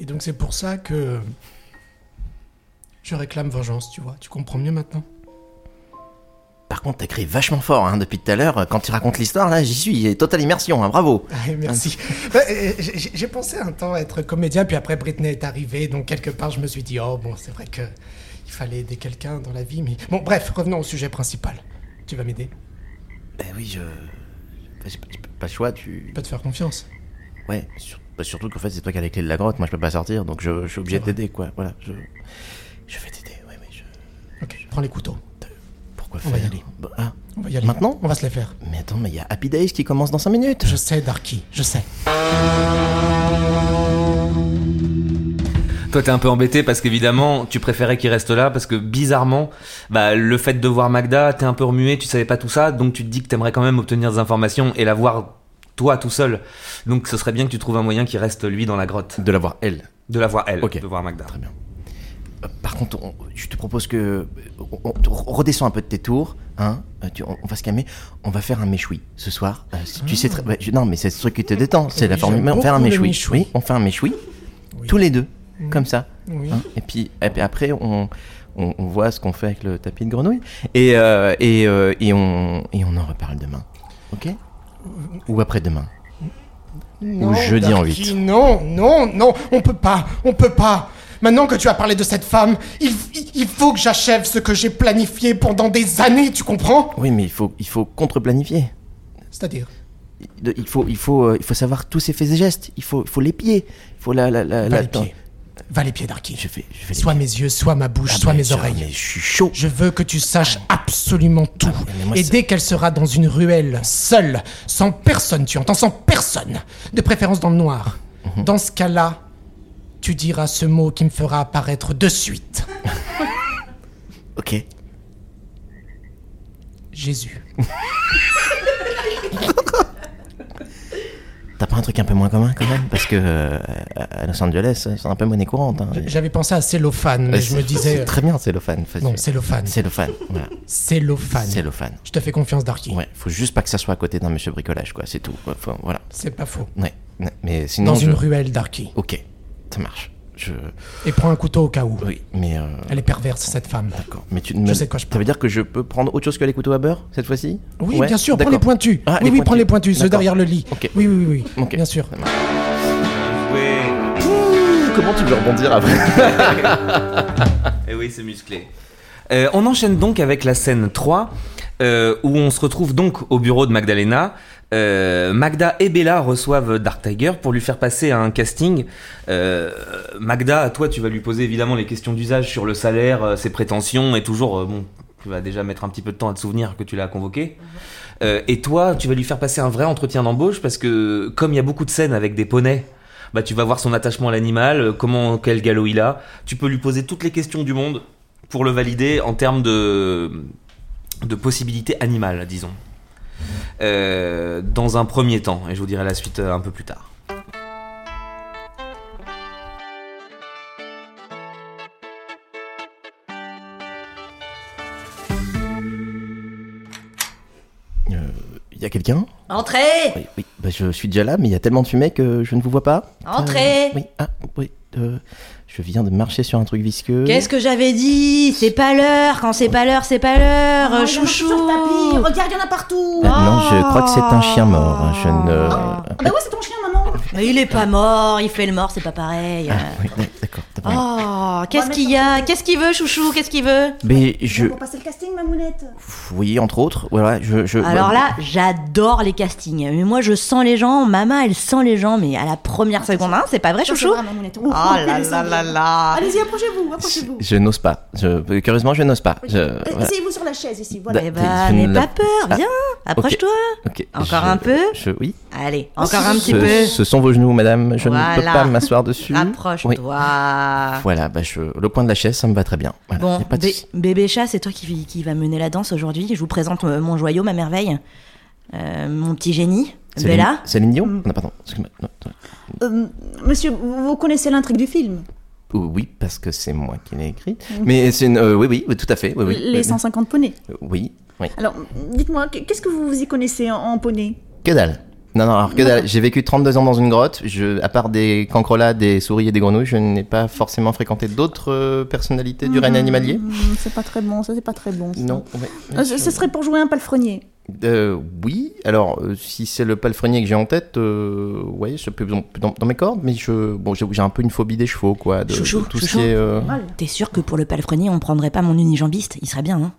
Et donc c'est pour ça que... Je réclame vengeance, tu vois. Tu comprends mieux maintenant? Par contre, t'écris vachement fort hein, depuis tout à l'heure. Quand tu racontes l'histoire, là, j'y suis. Totale immersion, hein, bravo. Ah, merci. Bah, euh, j'ai pensé un temps être comédien, puis après Britney est arrivée, donc quelque part je me suis dit, oh bon, c'est vrai que il fallait aider quelqu'un dans la vie, mais... Bon, bref, revenons au sujet principal. Tu vas m'aider Ben oui, je. J'ai pas- pas le choix, tu. Je peux te faire confiance. Ouais, sur- bah, surtout qu'en fait, c'est toi qui as les clés de la grotte, moi je peux pas sortir, donc je, je suis obligé de t'aider, quoi. Voilà, je. Je vais t'aider, ouais, mais je. Ok, prends les couteaux. Pourquoi On faire va y aller. Bah, ah, On va y aller. Maintenant On va se les faire. Mais attends, mais il y a Happy Days qui commence dans 5 minutes Je sais, Darky, je sais. Toi, t'es un peu embêté parce qu'évidemment, tu préférais qu'il reste là parce que bizarrement, bah, le fait de voir Magda, t'es un peu remué, tu savais pas tout ça, donc tu te dis que t'aimerais quand même obtenir des informations et la voir toi tout seul. Donc ce serait bien que tu trouves un moyen qui reste lui dans la grotte. De la voir, elle. De la voir elle, Ok. de voir Magda. Très bien. Par contre, on- je te propose que. On, on- redescends un peu de tes tours, hein. euh, tu- on, va se calmer. On va faire un méchoui ce soir. Euh, si Tu sais très. ouais, je- non, mais c'est ce truc qui te détend. C'est Oui, la formule. on va faire un méchoui. méchoui. Oui, on fait un méchoui. Oui. Tous les deux. Comme ça. Oui. hein. Et, puis, et puis après, on, voit ce qu'on fait avec le tapis de grenouille. Et, euh, et, euh, et, on, et on en reparle demain. Ok? Ou après-demain. Non, jeudi en Darky, huit. Non, non, non, on peut pas, on peut pas. Maintenant que tu as parlé de cette femme, il, faut que j'achève ce que j'ai planifié pendant des années, tu comprends? Oui, mais il faut, il faut contre-planifier. C'est-à-dire? Il il faut, il faut, euh, il faut savoir tous ses faits et gestes. Il faut, il faut les pieds. Il faut la, la, la, Va la- les pieds. Va les pieds, Darky. Je fais, je fais Soit pieds. mes yeux, soit ma bouche, Ah, soit mes oreilles. Mais je suis chaud. Je veux que tu saches absolument tout. moi, Et dès qu'elle sera dans une ruelle, seule, sans personne, tu entends, sans personne, de préférence dans le noir, Mhm. dans ce cas-là, tu diras ce mot qui me fera apparaître de suite. Ok. Jésus. T'as pas un truc un peu moins commun quand même? Parce que euh, à Los Angeles, c'est un peu monnaie courante. Hein. J'avais pensé à cellophane, mais je me disais... c'est Très bien, cellophane. Non, cellophane. Cellophane, voilà. Cellophane. Cellophane. Je te fais confiance, Darky. Ouais, faut juste pas que ça soit à côté d'un monsieur bricolage, quoi, c'est tout. Faut- voilà. C'est pas faux. Ouais, ouais, mais sinon. Dans je- une ruelle, Darky. Ok, ça marche. Je. Et prends un couteau au cas où. Oui, mais. euh, Elle est perverse, cette femme. D'accord. Mais tu Je sais de quoi je Ça veut dire que je peux prendre autre chose que les couteaux à beurre cette fois-ci? Oui, Ouais, bien sûr, prends les pointus. Ah, oui, les oui, prends les pointus, ceux derrière le lit. Ok. Oui, oui, oui, oui. Ok. bien sûr. Marche. Comment tu veux rebondir après Et Eh oui, c'est musclé. Euh, on enchaîne donc avec la scène 3, euh, où on se retrouve donc au bureau de Magdalena. Euh, Magda et Bella reçoivent Dark Tiger pour lui faire passer un casting. Euh, Magda, toi, tu vas lui poser évidemment les questions d'usage sur le salaire, euh, ses prétentions, et toujours, bon, tu vas déjà mettre un petit peu de temps à te souvenir que tu l'as convoqué. Et toi, tu vas lui faire passer un vrai entretien d'embauche parce que, comme il y a beaucoup de scènes avec des poneys, bah, tu vas voir son attachement à l'animal, comment, quel galop il a. Tu peux lui poser toutes les questions du monde pour le valider en termes de, de possibilités animales, disons. Euh, dans un premier temps, et je vous dirai la suite euh, un peu plus tard. Il y a quelqu'un? Entrez Oui, oui. Bah, je suis déjà là, mais il y a tellement de fumée que je ne vous vois pas. Entrez Euh, Oui, ah, oui. Euh, je viens de marcher sur un truc visqueux. Qu'est-ce que j'avais dit? C'est pas l'heure. Quand c'est pas l'heure, c'est pas l'heure. Oh, chouchou. Regarde, il y en a partout. Euh, Non, je crois que c'est un chien mort. hein, Je ne. Ah bah ouais, c'est ton chien, maman. Mais il est pas mort. Il fait le mort, c'est pas pareil. Ah, oui, d'accord. Oh, qu'est-ce qu'il y a Qu'est-ce qu'il veut, chouchou Qu'est-ce qu'il veut Mais je. Pour passer le casting, mamounette. Oui, entre autres. Voilà, je. je Alors là, j'adore les castings. Mais moi, je sens les gens. Maman, elle sent les gens, mais à la première seconde, hein, c'est pas vrai, chouchou. Oh là là là là Allez-y, approchez-vous, approchez-vous. Je n'ose pas. Je, curieusement, je n'ose pas. Je, Euh, voilà. Sur la chaise ici, voilà. Eh bah, ne n'aie pas peur, viens, approche-toi. Ok. Encore je- un peu je, Oui. Allez, encore un petit peu. ce sont vos genoux, madame. Je ne peux pas m'asseoir dessus. Oui. Approche-toi. Voilà, bah je, le point de la chaise, ça me va très bien. Voilà, Bon, pas de bébé chat, c'est toi qui, qui va mener la danse aujourd'hui. Je vous présente euh, mon joyau, ma merveille. Euh, mon petit génie, Bella. Céline Dion Mm. Non, pardon. excuse-moi. Non, non. Euh, monsieur, vous connaissez l'intrigue du film? Oui, parce que c'est moi qui l'ai écrit. Mais c'est une. euh, oui, oui, oui, tout à fait. Oui, oui. Les Oui, 150 poneys. Oui, oui. Alors, dites-moi, qu'est-ce que vous y connaissez en, en poney? Que dalle. Non, non, alors que dalle. J'ai vécu 32 ans dans une grotte. Je, à part des cancrelats, des souris et des grenouilles, je n'ai pas forcément fréquenté d'autres euh, personnalités du règne animalier. Hmm, C'est pas très bon, ça c'est pas très bon. ça. Non. ouais. Euh, ce, ce serait pour jouer un palefrenier. Euh, oui, alors euh, si c'est le palefrenier que j'ai en tête, euh, ouais, ça peut dans, dans- dans mes cordes, mais je, bon, j'ai j'ai un peu une phobie des chevaux, quoi. De, Chouchou, de tout ce chouchou. qui est. euh, Mal. T'es sûr que pour le palefrenier, on prendrait pas mon unijambiste? Il serait bien, hein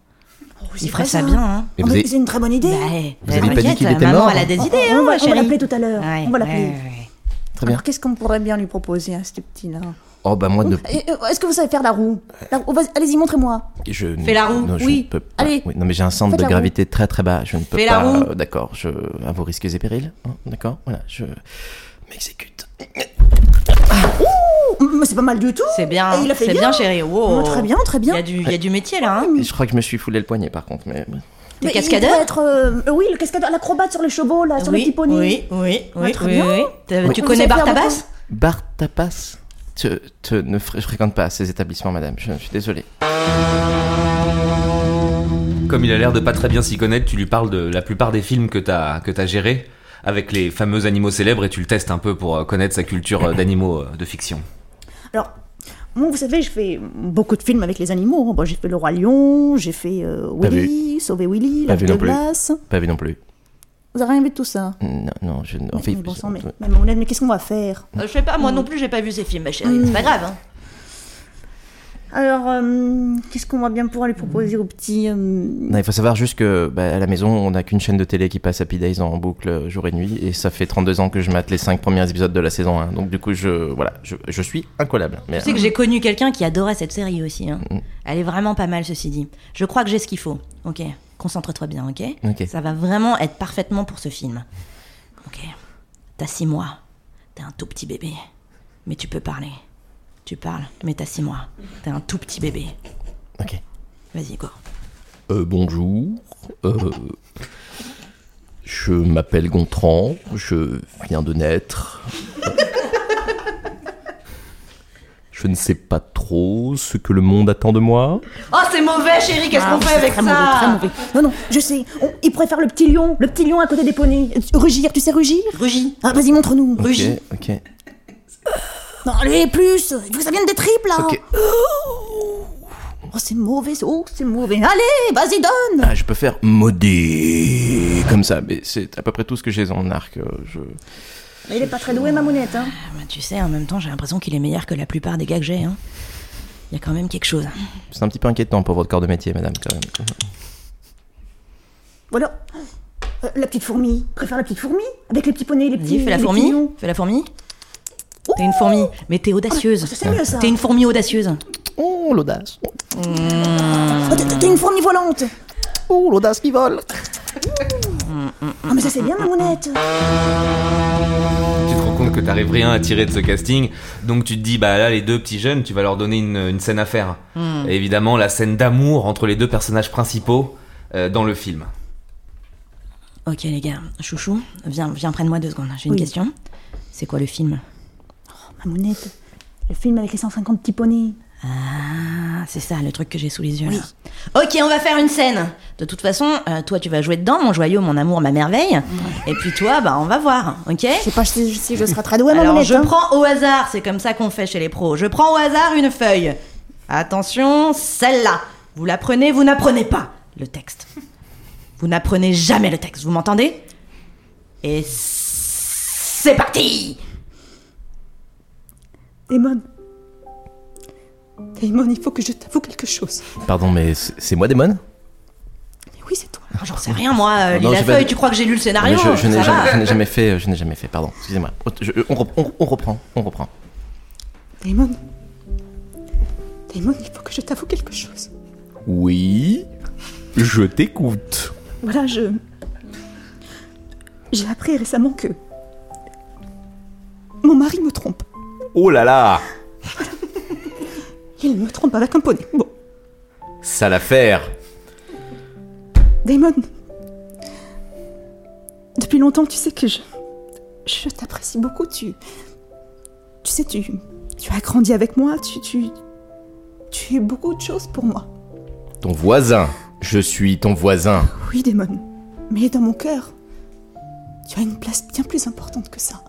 Il ferait ça bien, hein Mais Oh, avez- C'est une très bonne idée. Bah, Vous avez pas dit qu'il était maman, mort, elle a des On- idées, on, hein, va, ma on va l'appeler tout à l'heure. Ouais, on va l'appeler. ouais, ouais. Très bien. Alors qu'est-ce qu'on pourrait bien lui proposer à ce petit-là Oh, bah moi, de... Euh, Est-ce que vous savez faire la roue? Vas-y, Allez-y, montrez-moi. je, Fais la roue. non, je Oui. ne peux pas. Allez. Oui, non, mais j'ai un centre Faites de gravité très très bas. Je ne peux Fais pas. la roue. euh, D'accord. Je à vos risques et périls. hein, D'accord. Voilà. Je m'exécute. Ouh, mais c'est pas mal du tout. C'est bien, Et il a fait c'est bien. bien, chérie. Wow. Oh, très bien, très Il bien. y, a du, il y a du métier là, hein Je crois que je me suis foulé le poignet, par contre. Mais T'es Mais cascadeur il pourrait être, euh, euh, Oui, le cascadeur, l'acrobate sur les chevaux, là, sur oui, les petits oui, oui, oui, très oui, bien. oui. Tu connais Bartabas Bar tapas. Tu, tu ne fr- je fréquente pas ces établissements, madame. Je, je suis désolé. Comme il a l'air de pas très bien s'y connaître, tu lui parles de la plupart des films que t'as que t'as gérés avec les fameux animaux célèbres et tu le testes un peu pour euh, connaître sa culture d'animaux de fiction. Alors, moi, vous savez, je fais beaucoup de films avec les animaux. Bon, j'ai fait Le Roi Lion, j'ai fait euh, Willy, Sauver Willy, La vu de glace. Pas vu non plus. Vous avez rien vu de tout ça? Non, non, je. mais, Enfin, mais bon sang, mais, mais, mais qu'est-ce qu'on va faire? Euh, Je sais pas, moi non plus, j'ai pas vu ces films, ma chérie. C'est pas grave, hein. Alors, euh, qu'est-ce qu'on va bien pouvoir lui proposer au petit euh, Non, il faut savoir juste que bah, à la maison, on n'a qu'une chaîne de télé qui passe Happy Days en boucle euh, jour et nuit, et ça fait 32 ans que je mate les 5 premiers épisodes de la saison 1. Donc du coup, je voilà, je, je suis incollable. Mais, Tu sais que j'ai connu quelqu'un qui adorait cette série aussi. hein. Mm. Elle est vraiment pas mal, ceci dit. Je crois que j'ai ce qu'il faut. Ok, concentre-toi bien, ok? Ok. Ça va vraiment être parfaitement pour ce film. Ok, t'as six mois. T'es un tout petit bébé. Mais tu peux parler. Tu parles, mais t'as six mois. T'es un tout petit bébé. ok. Vas-y, go. Euh, bonjour. Euh, je m'appelle Gontran. Je viens de naître. Je ne sais pas trop ce que le monde attend de moi. Oh, c'est mauvais, chérie, qu'est-ce qu'on Ah, fait avec très ça mauvais, très mauvais. Non, non, je sais. On- il pourrait faire le petit lion, le petit lion à côté des poneys. Euh, Rugir, tu sais rugir? Rugis. Ah, vas-y, montre-nous. Ok, Rugis. ok. Non, allez, plus. Il faut que ça vienne des tripes, là. Ok. Oh, c'est mauvais. Oh, c'est mauvais. Allez, vas-y, donne. Ah, je peux faire modé comme ça, mais c'est à peu près tout ce que j'ai en arc. euh, Je... Il est pas très doué, ma mounette. Hein. Bah, tu sais, en même temps, j'ai l'impression qu'il est meilleur que la plupart des gars que j'ai. Hein. Il y a quand même quelque chose. C'est un petit peu inquiétant pour votre corps de métier, madame, quand même. Voilà. Euh, la petite fourmi. Préfère la petite fourmi Avec les petits poneys, les petits. Vas-y, fais la les fourmi. lions. Fais la fourmi. T'es une fourmi, mais t'es audacieuse. ça, c'est mieux, ça. T'es une fourmi audacieuse. Oh, l'audace. Oh, t'es- T'es une fourmi volante. Oh, l'audace qui vole. Ah, mais ça, c'est bien, ma mounette. Tu te rends compte que t'arrives rien à tirer de ce casting, donc tu te dis bah là les deux petits jeunes, tu vas leur donner une, une scène à faire. Et évidemment la scène d'amour entre les deux personnages principaux euh, dans le film. Ok, les gars, chouchou, viens, viens, prenne-moi deux secondes. J'ai une Oui. question. C'est quoi le film? Ma mounette. Le film avec les 150 petits poneys. Ah, c'est ça, le truc que j'ai sous les yeux là. Ok, on va faire une scène. De toute façon, euh, toi tu vas jouer dedans, mon joyau, mon amour, ma merveille. Et puis toi, bah on va voir, ok Je sais pas si, si je serai très douée, Alors je hein. prends au hasard, c'est comme ça qu'on fait chez les pros. Je prends au hasard une feuille. Attention, celle-là. Vous la prenez, vous n'apprenez pas le texte. Vous n'apprenez jamais le texte, vous m'entendez? Et c'est parti Damon. Damon, il faut que je t'avoue quelque chose. Pardon, mais c'est moi, Démon Mais oui, c'est toi. J'en sais rien moi, euh, lis Non, la j'ai pas feuille, tu crois que j'ai lu le scénario je, je n'ai jamais, fait, je n'ai jamais fait, pardon, excusez-moi. On, on- on reprend, on reprend. Damon. Damon, il faut que je t'avoue quelque chose. Oui, je t'écoute. Voilà, je. J'ai appris récemment que. Mon mari me trompe. Oh là là Il me trompe avec un poney. Bon, Sale affaire Damon. Depuis longtemps, tu sais que je. Je t'apprécie beaucoup. Tu. Tu sais, tu. Tu as grandi avec moi. Tu. Tu. Tu es beaucoup de choses pour moi. Ton voisin. Je suis ton voisin. Oui, Damon. Mais dans mon cœur, tu as une place bien plus importante que ça.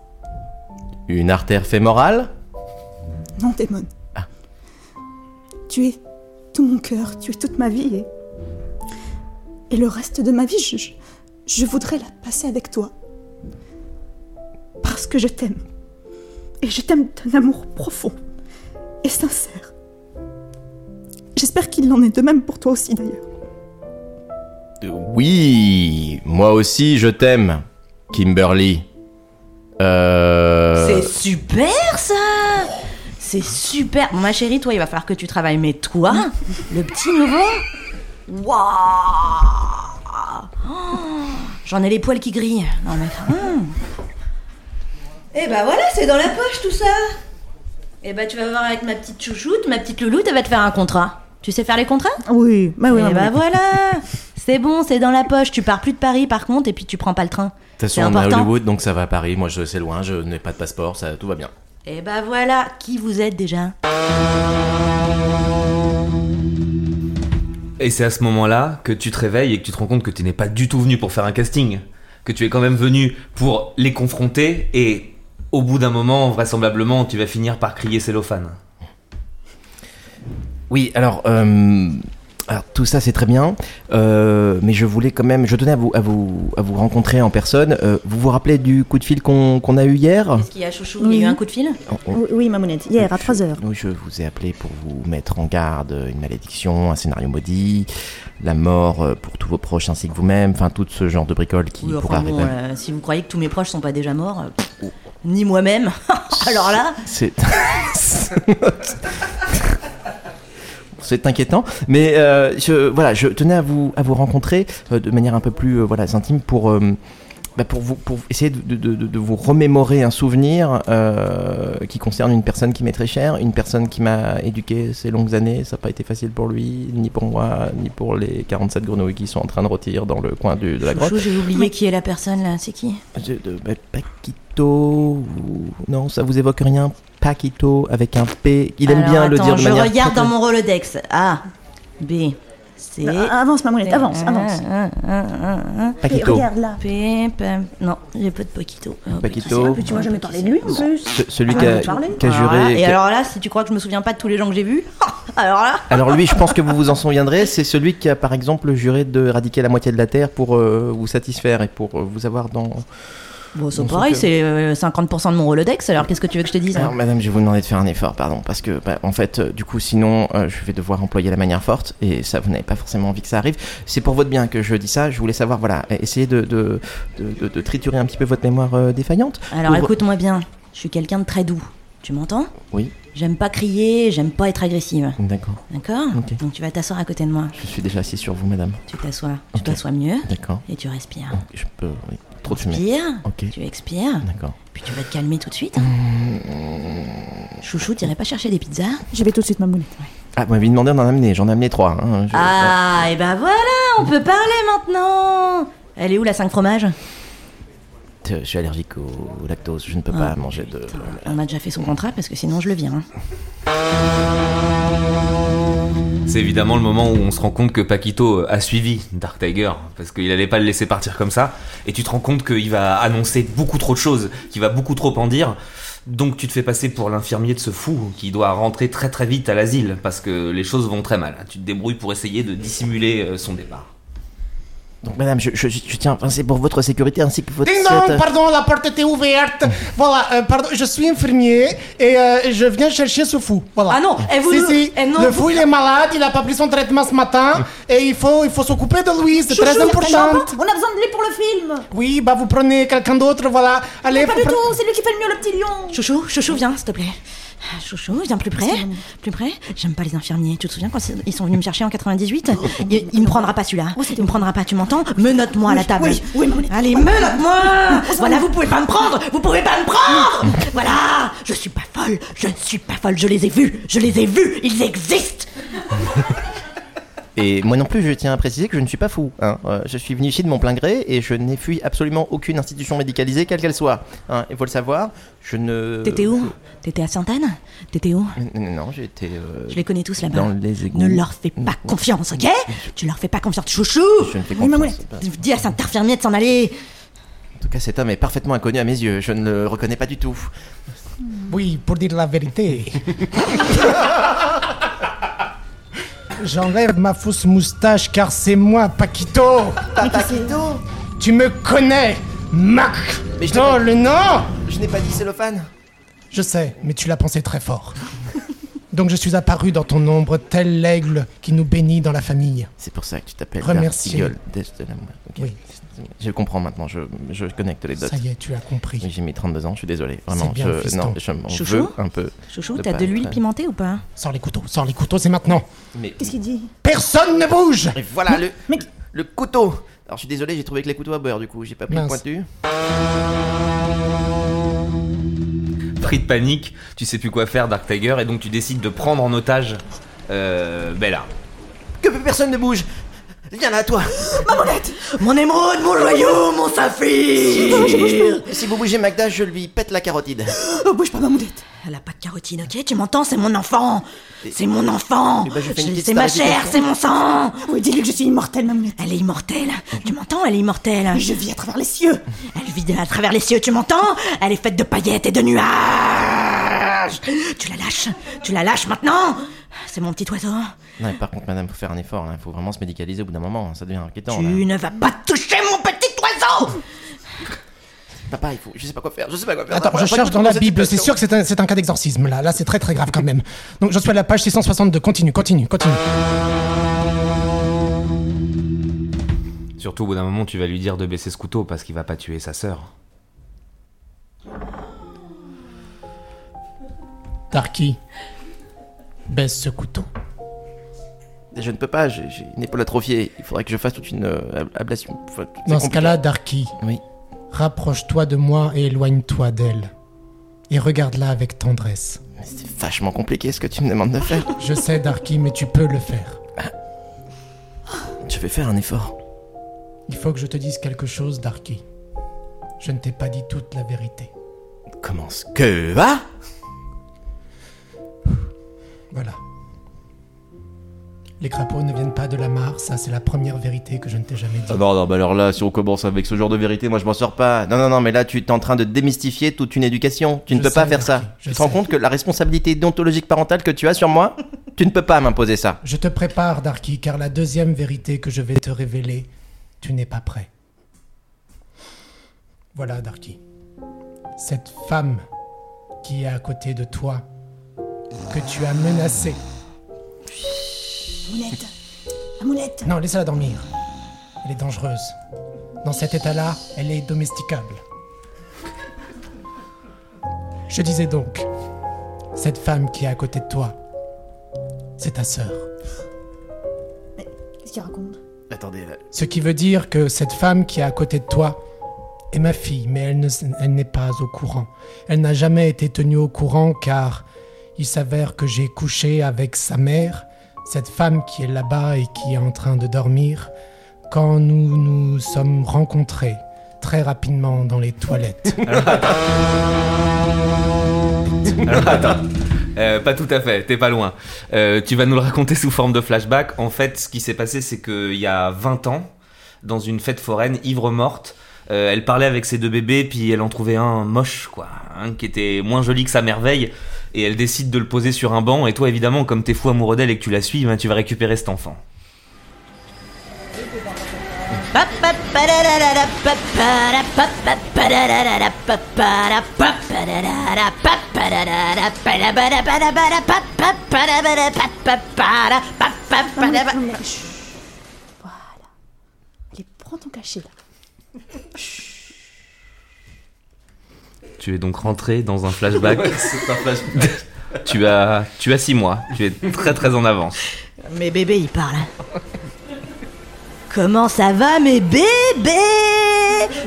Une artère fémorale? Non, Damon. Ah. Tu es tout mon cœur, tu es toute ma vie et. Et le reste de ma vie, je, je, je voudrais la passer avec toi. Parce que je t'aime. Et je t'aime d'un amour profond et sincère. J'espère qu'il en est de même pour toi aussi d'ailleurs. Euh, Oui, moi aussi je t'aime, Kimberly. Euh... C'est super C'est super Bon ma chérie, toi il va falloir que tu travailles, mais toi, le petit nouveau? Waouh Oh, J'en ai les poils qui grillent. Non mais... hum. Eh bah voilà, c'est dans la poche tout ça Eh bah tu vas voir avec ma petite chouchoute, ma petite louloute, elle va te faire un contrat. Tu sais faire les contrats? Oui, bah oui. Eh bah voilà C'est bon, c'est dans la poche. Tu pars plus de Paris par contre, et puis tu prends pas le train. De toute façon, on est à. Hollywood, donc ça va à Paris. Moi, je c'est loin, je n'ai pas de passeport, ça, tout va bien. Et bah voilà, qui vous êtes déjà? Et c'est à ce moment-là que tu te réveilles et que tu te rends compte que tu n'es pas du tout venu pour faire un casting, que tu es quand même venu pour les confronter et au bout d'un moment, vraisemblablement, tu vas finir par crier cellophane. Oui, alors, euh, Alors tout ça c'est très bien, euh, mais je voulais quand même, je tenais à vous, à vous, à vous rencontrer en personne. Euh, vous vous rappelez du coup de fil qu'on qu'on a eu hier? Est-ce qu'il y a Chouchou Il y a eu un coup de fil? On- on- Oui, oui, mamounette, hier à 3 heures. Oui, je vous ai appelé pour vous mettre en garde, une malédiction, un scénario maudit, la mort euh, pour tous vos proches ainsi que vous-même, enfin tout ce genre de bricole qui Oui, pourrait enfin bon, arriver. euh, si vous croyez que tous mes proches sont pas déjà morts, pff, ni moi-même, alors là, C'est. C'est inquiétant, mais euh, je, voilà, je tenais à vous, à vous rencontrer euh, de manière un peu plus euh, voilà, intime pour, bah, pour, vous, pour essayer de, de- de- de vous remémorer un souvenir euh, qui concerne une personne qui m'est très chère, une personne qui m'a éduqué ces longues années. Ça n'a pas été facile pour lui, ni pour moi, ni pour les 47 grenouilles qui sont en train de rôtir dans le coin du- de la grotte. J'ai oublié qui est la personne là, c'est qui? Paquito, ou- non, ça vous évoque rien? Paquito avec un P. Il aime Alors, bien le dire de je manière. regarde très, dans mon Rolodex. A, B, C. Ah, Avance, mamounette, avance, avance. Un, un, un, un, Et Paquito. regarde là. P, P. Non, j'ai pas de Paquito. Oh, Paquito. Tu m'as jamais parlé de lui en plus. Ce- celui Ah, qui a, juré. et a- alors là, si tu crois que je me souviens pas de tous les gens que j'ai vus, alors là. Alors lui, je pense que vous vous en souviendrez, c'est celui qui a par exemple juré de éradiquer la moitié de la Terre pour euh, vous satisfaire et pour euh, vous avoir dans... Bon, c'est pareil, c'est euh, 50% de mon Rolodex, alors qu'est-ce que tu veux que je te dise Alors madame, je vais vous demander de faire un effort, pardon, parce que bah, en fait, euh, du coup, sinon, euh, je vais devoir employer la manière forte et ça, vous n'avez pas forcément envie que ça arrive. C'est pour votre bien que je dis ça, je voulais savoir, voilà, essayez de, de, de, triturer un petit peu votre mémoire euh, défaillante. Alors Ouvre- écoute-moi bien, je suis quelqu'un de très doux. Tu m'entends? Oui, J'aime pas crier, j'aime pas être agressive. d'accord. D'accord? Ok. Donc tu vas t'asseoir à côté de moi. Je suis déjà assis sur vous, madame. Tu t'assois, tu t'assois mieux D'accord. et tu respires. Je peux... Oui. Trop de fumée. Ok. tu expires, D'accord. puis tu vas te calmer tout de suite. Chouchou, t'irais pas chercher des pizzas J'y vais tout de suite, mamounette. Ah, vous m'avez demandé d'en amener, j'en ai amené trois. hein, je- Ah, et ben voilà, on peut parler maintenant Elle est où la 5 fromages? Je suis allergique au lactose, je ne peux Ah, pas manger de. On a déjà fait son contrat parce que sinon je le viens. hein. C'est évidemment le moment où on se rend compte que Paquito a suivi Dark Tiger parce qu'il allait pas le laisser partir comme ça. Et tu te rends compte qu'il va annoncer beaucoup trop de choses, qu'il va beaucoup trop en dire. Donc tu te fais passer pour l'infirmier de ce fou qui doit rentrer très très vite à l'asile parce que les choses vont très mal. Tu te débrouilles pour essayer de dissimuler euh, son départ. Donc, madame, je, je, je tiens, enfin, c'est pour votre sécurité ainsi que votre. Ding cette- dong, pardon, la porte était ouverte. voilà, euh, pardon, je suis infirmier et euh, je viens chercher ce fou. Voilà. Ah non, eh, vous si, si, eh, non, le vous- fou il est malade, il a pas pris son traitement ce matin et il faut, il faut s'occuper de lui, c'est très important. On a besoin de lui pour le film. Oui, bah vous prenez quelqu'un d'autre, voilà. Allez, Pas vous du pre- tout, c'est lui qui fait le mieux, le petit lion. Chouchou, chouchou, viens, s'il te plaît. Chouchou, viens plus près. Plus près. J'aime pas les infirmiers. Tu te souviens quand ils sont venus me chercher en 98 il, il me prendra pas celui-là. Il me prendra pas, tu m'entends? Menote-moi à la table. oui, oui. Allez, menote-moi! Voilà, vous pouvez pas me prendre. Vous pouvez pas me prendre. Voilà. Je suis pas folle, je ne suis pas folle, je les ai vus, je les ai vus, ils existent Et moi non plus, je tiens à préciser que je ne suis pas fou. hein. Euh, je suis venu ici de mon plein gré et je n'ai fui absolument aucune institution médicalisée, quelle qu'elle soit. hein. Il faut le savoir, je ne. T'étais où? T'étais à Sainte-Anne? T'étais où? Non, non, j'étais. euh, Je les connais tous là-bas. Dans les égouts. Ne leur fais pas confiance, ok? Tu leur fais pas confiance, chouchou Je ne fais confiance. Dis à cet infirmier de s'en aller En tout cas, cet homme est parfaitement inconnu à mes yeux. Je ne le reconnais pas du tout. Oui, pour dire la vérité. J'enlève ma fausse moustache car c'est moi, Paquito. Paquito Tu me connais, Mac. Mais je Oh, pas- le nom Je n'ai pas dit cellophane. Je sais, mais tu l'as pensé très fort. Donc je suis apparu dans ton ombre tel l'aigle qui nous bénit dans la famille. C'est pour ça que tu t'appelles Remercier. Dark Eagle, Death de l'amour. Ok. Oui. Je comprends maintenant, je, je connecte les dots. Ça y est, tu as compris. J'ai mis 32 ans, je suis désolé. Vraiment, bien, je, fiston. non, je m'en veux un peu. Chouchou, de t'as de l'huile être- pimentée ou pas? Sors les couteaux, sors les couteaux, c'est maintenant. Mais, Qu'est-ce qu'il dit? Personne ne bouge Et voilà le, mais- le couteau. Alors je suis désolé, j'ai trouvé que les couteaux à beurre du coup, j'ai pas pris le pointu. Pris de panique, tu sais plus quoi faire Dark Tiger et donc tu décides de prendre en otage euh, Bella. Que personne ne bouge. Viens là, toi. Mon émeraude, mon joyau, mon saphir. Si vous bougez Magda, je lui pète la carotide. Oh, bouge pas, mamounette. Elle a pas de carotine, ok? Tu m'entends? C'est mon enfant. C'est mon enfant. Eh ben, C'est ma chair, c'est mon sang. Oui, dis-lui que je suis immortelle, mamounette. Elle est immortelle. Tu m'entends? Elle est immortelle. Je vis à travers les cieux. Elle vit à travers les cieux, tu m'entends? Elle est faite de paillettes et de nuages. Tu la lâches. Tu la lâches maintenant. C'est mon petit oiseau. Non, mais par contre, madame, faut faire un effort, il faut vraiment se médicaliser au bout d'un moment, ça devient inquiétant. Tu là. ne vas pas toucher mon petit oiseau Papa, il faut, je sais pas quoi faire, je sais pas quoi faire. Attends, je cherche dans la Bible, c'est sûr que c'est un, c'est un cas d'exorcisme là. Là, c'est très très grave quand même. Donc, je suis à la page 662. Continue, continue, continue. Surtout au bout d'un moment, tu vas lui dire de baisser ce couteau parce qu'il va pas tuer sa sœur. Darky, baisse ce couteau. Je ne peux pas, j'ai une épaule atrophiée, il faudrait que je fasse toute une euh, ab- ablation. Enfin, c'est Dans ce compliqué. cas-là, Darky, Oui. rapproche-toi de moi et éloigne-toi d'elle. Et regarde-la avec tendresse. Mais c'est vachement compliqué ce que tu me demandes de faire. Je sais, Darky, mais tu peux le faire. Je vais faire un effort. Il faut que je te dise quelque chose, Darky. Je ne t'ai pas dit toute la vérité. Comment ce que va? Voilà. Les crapauds ne viennent pas de la mare, ça c'est la première vérité que je ne t'ai jamais dit. Ah non, non, bah alors là, si on commence avec ce genre de vérité, moi je m'en sors pas. Non, non, non, mais là tu es en train de démystifier toute une éducation. Tu ne Je peux pas faire ça. Je tu te rends compte que la responsabilité déontologique parentale que tu as sur moi, tu ne peux pas m'imposer ça. Je te prépare, Darky, car la deuxième vérité que je vais te révéler, tu n'es pas prêt. Voilà, Darky. Cette femme qui est à côté de toi, que tu as menacée. Amounette Amounette Non, laisse-la dormir. Elle est dangereuse. Dans cet état-là, elle est domesticable. Je disais donc, cette femme qui est à côté de toi, c'est ta sœur. Qu'est-ce qu'il raconte? Attendez, là. Ce qui veut dire que cette femme qui est à côté de toi est ma fille, mais elle ne s- elle n'est pas au courant. Elle n'a jamais été tenue au courant car il s'avère que j'ai couché avec sa mère, cette femme qui est là-bas et qui est en train de dormir, quand nous nous sommes rencontrés très rapidement dans les toilettes. Alors attends. Euh, pas tout à fait, t'es pas loin. Euh, tu vas nous le raconter sous forme de flashback. En fait, ce qui s'est passé, c'est qu'il y a 20 ans, dans une fête foraine, ivre morte, euh, elle parlait avec ses deux bébés, puis elle en trouvait un moche, quoi. Un qui était moins joli que sa merveille, et elle décide de le poser sur un banc, et toi, évidemment, comme t'es fou amoureux d'elle et que tu la suis, ben, tu vas récupérer cet enfant. Voilà. Allez, prends ton cachet là. Tu es donc rentré dans un flashback. tu as, tu as 6 mois. Tu es très très en avance. Mes bébés, ils parlent. Comment ça va, mes bébés?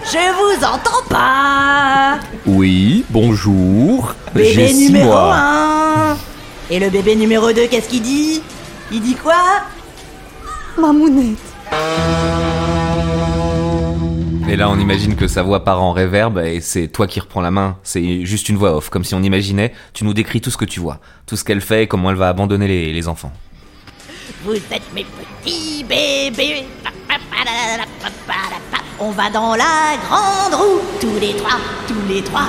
Je vous entends pas Oui, bonjour. Bébé numéro 1 Et le bébé numéro 2, qu'est-ce qu'il dit? Il dit quoi? Mamounette Et là, on imagine que sa voix part en réverb et c'est toi qui reprends la main. C'est juste une voix off, comme si on imaginait. Tu nous décris tout ce que tu vois, tout ce qu'elle fait et comment elle va abandonner les, les enfants. Vous êtes mes petits bébés. On va dans la grande roue, tous les trois, tous les trois.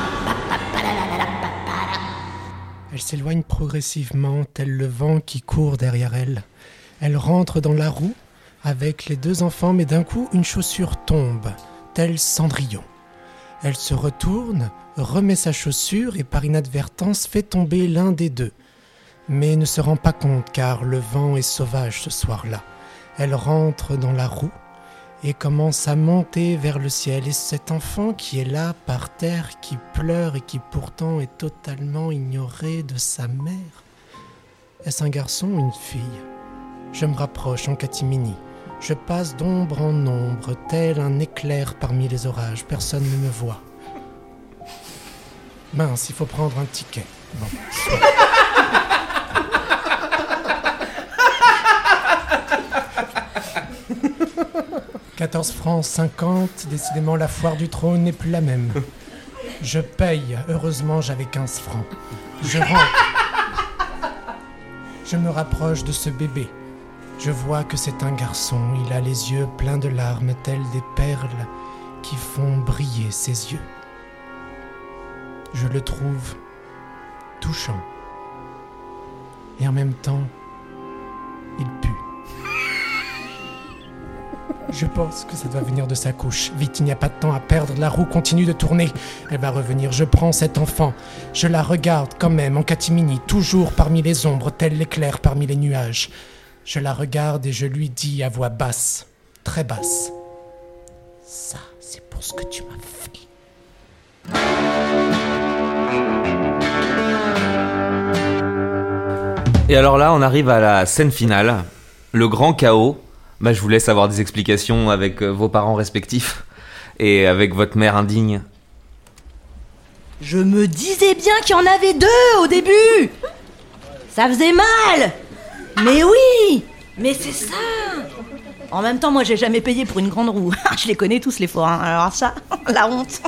Elle s'éloigne progressivement, tel le vent qui court derrière elle. Elle rentre dans la roue avec les deux enfants, mais d'un coup, une chaussure tombe, tel Cendrillon. Elle se retourne, remet sa chaussure et par inadvertance fait tomber l'un des deux. Mais ne se rend pas compte car le vent est sauvage ce soir-là. Elle rentre dans la roue et commence à monter vers le ciel. Et cet enfant qui est là par terre, qui pleure et qui pourtant est totalement ignoré de sa mère, est-ce un garçon ou une fille? Je me rapproche en catimini. Je passe d'ombre en ombre, tel un éclair parmi les orages. Personne ne me voit. Mince, il faut prendre un ticket. Bon. 14 francs 50, décidément la foire du trône n'est plus la même. Je paye, heureusement j'avais 15 francs. Je rentre. Je me rapproche de ce bébé. Je vois que c'est un garçon, il a les yeux pleins de larmes, tels des perles qui font briller ses yeux. Je le trouve touchant. Et en même temps, il pue. Je pense que ça doit venir de sa couche. Vite, il n'y a pas de temps à perdre. La roue continue de tourner. Elle va revenir. Je prends cet enfant. Je la regarde quand même en catimini, toujours parmi les ombres, tel l'éclair parmi les nuages. Je la regarde et je lui dis à voix basse, très basse. Ça, c'est pour ce que tu m'as fait. Et alors là, on arrive à la scène finale, le grand chaos. Bah, je vous laisse avoir des explications avec euh, vos parents respectifs et avec votre mère indigne. Je me disais bien qu'il y en avait deux au début Ça faisait mal Mais oui Mais c'est ça En même temps, moi j'ai jamais payé pour une grande roue. Je les connais tous les forains, alors ça, la honte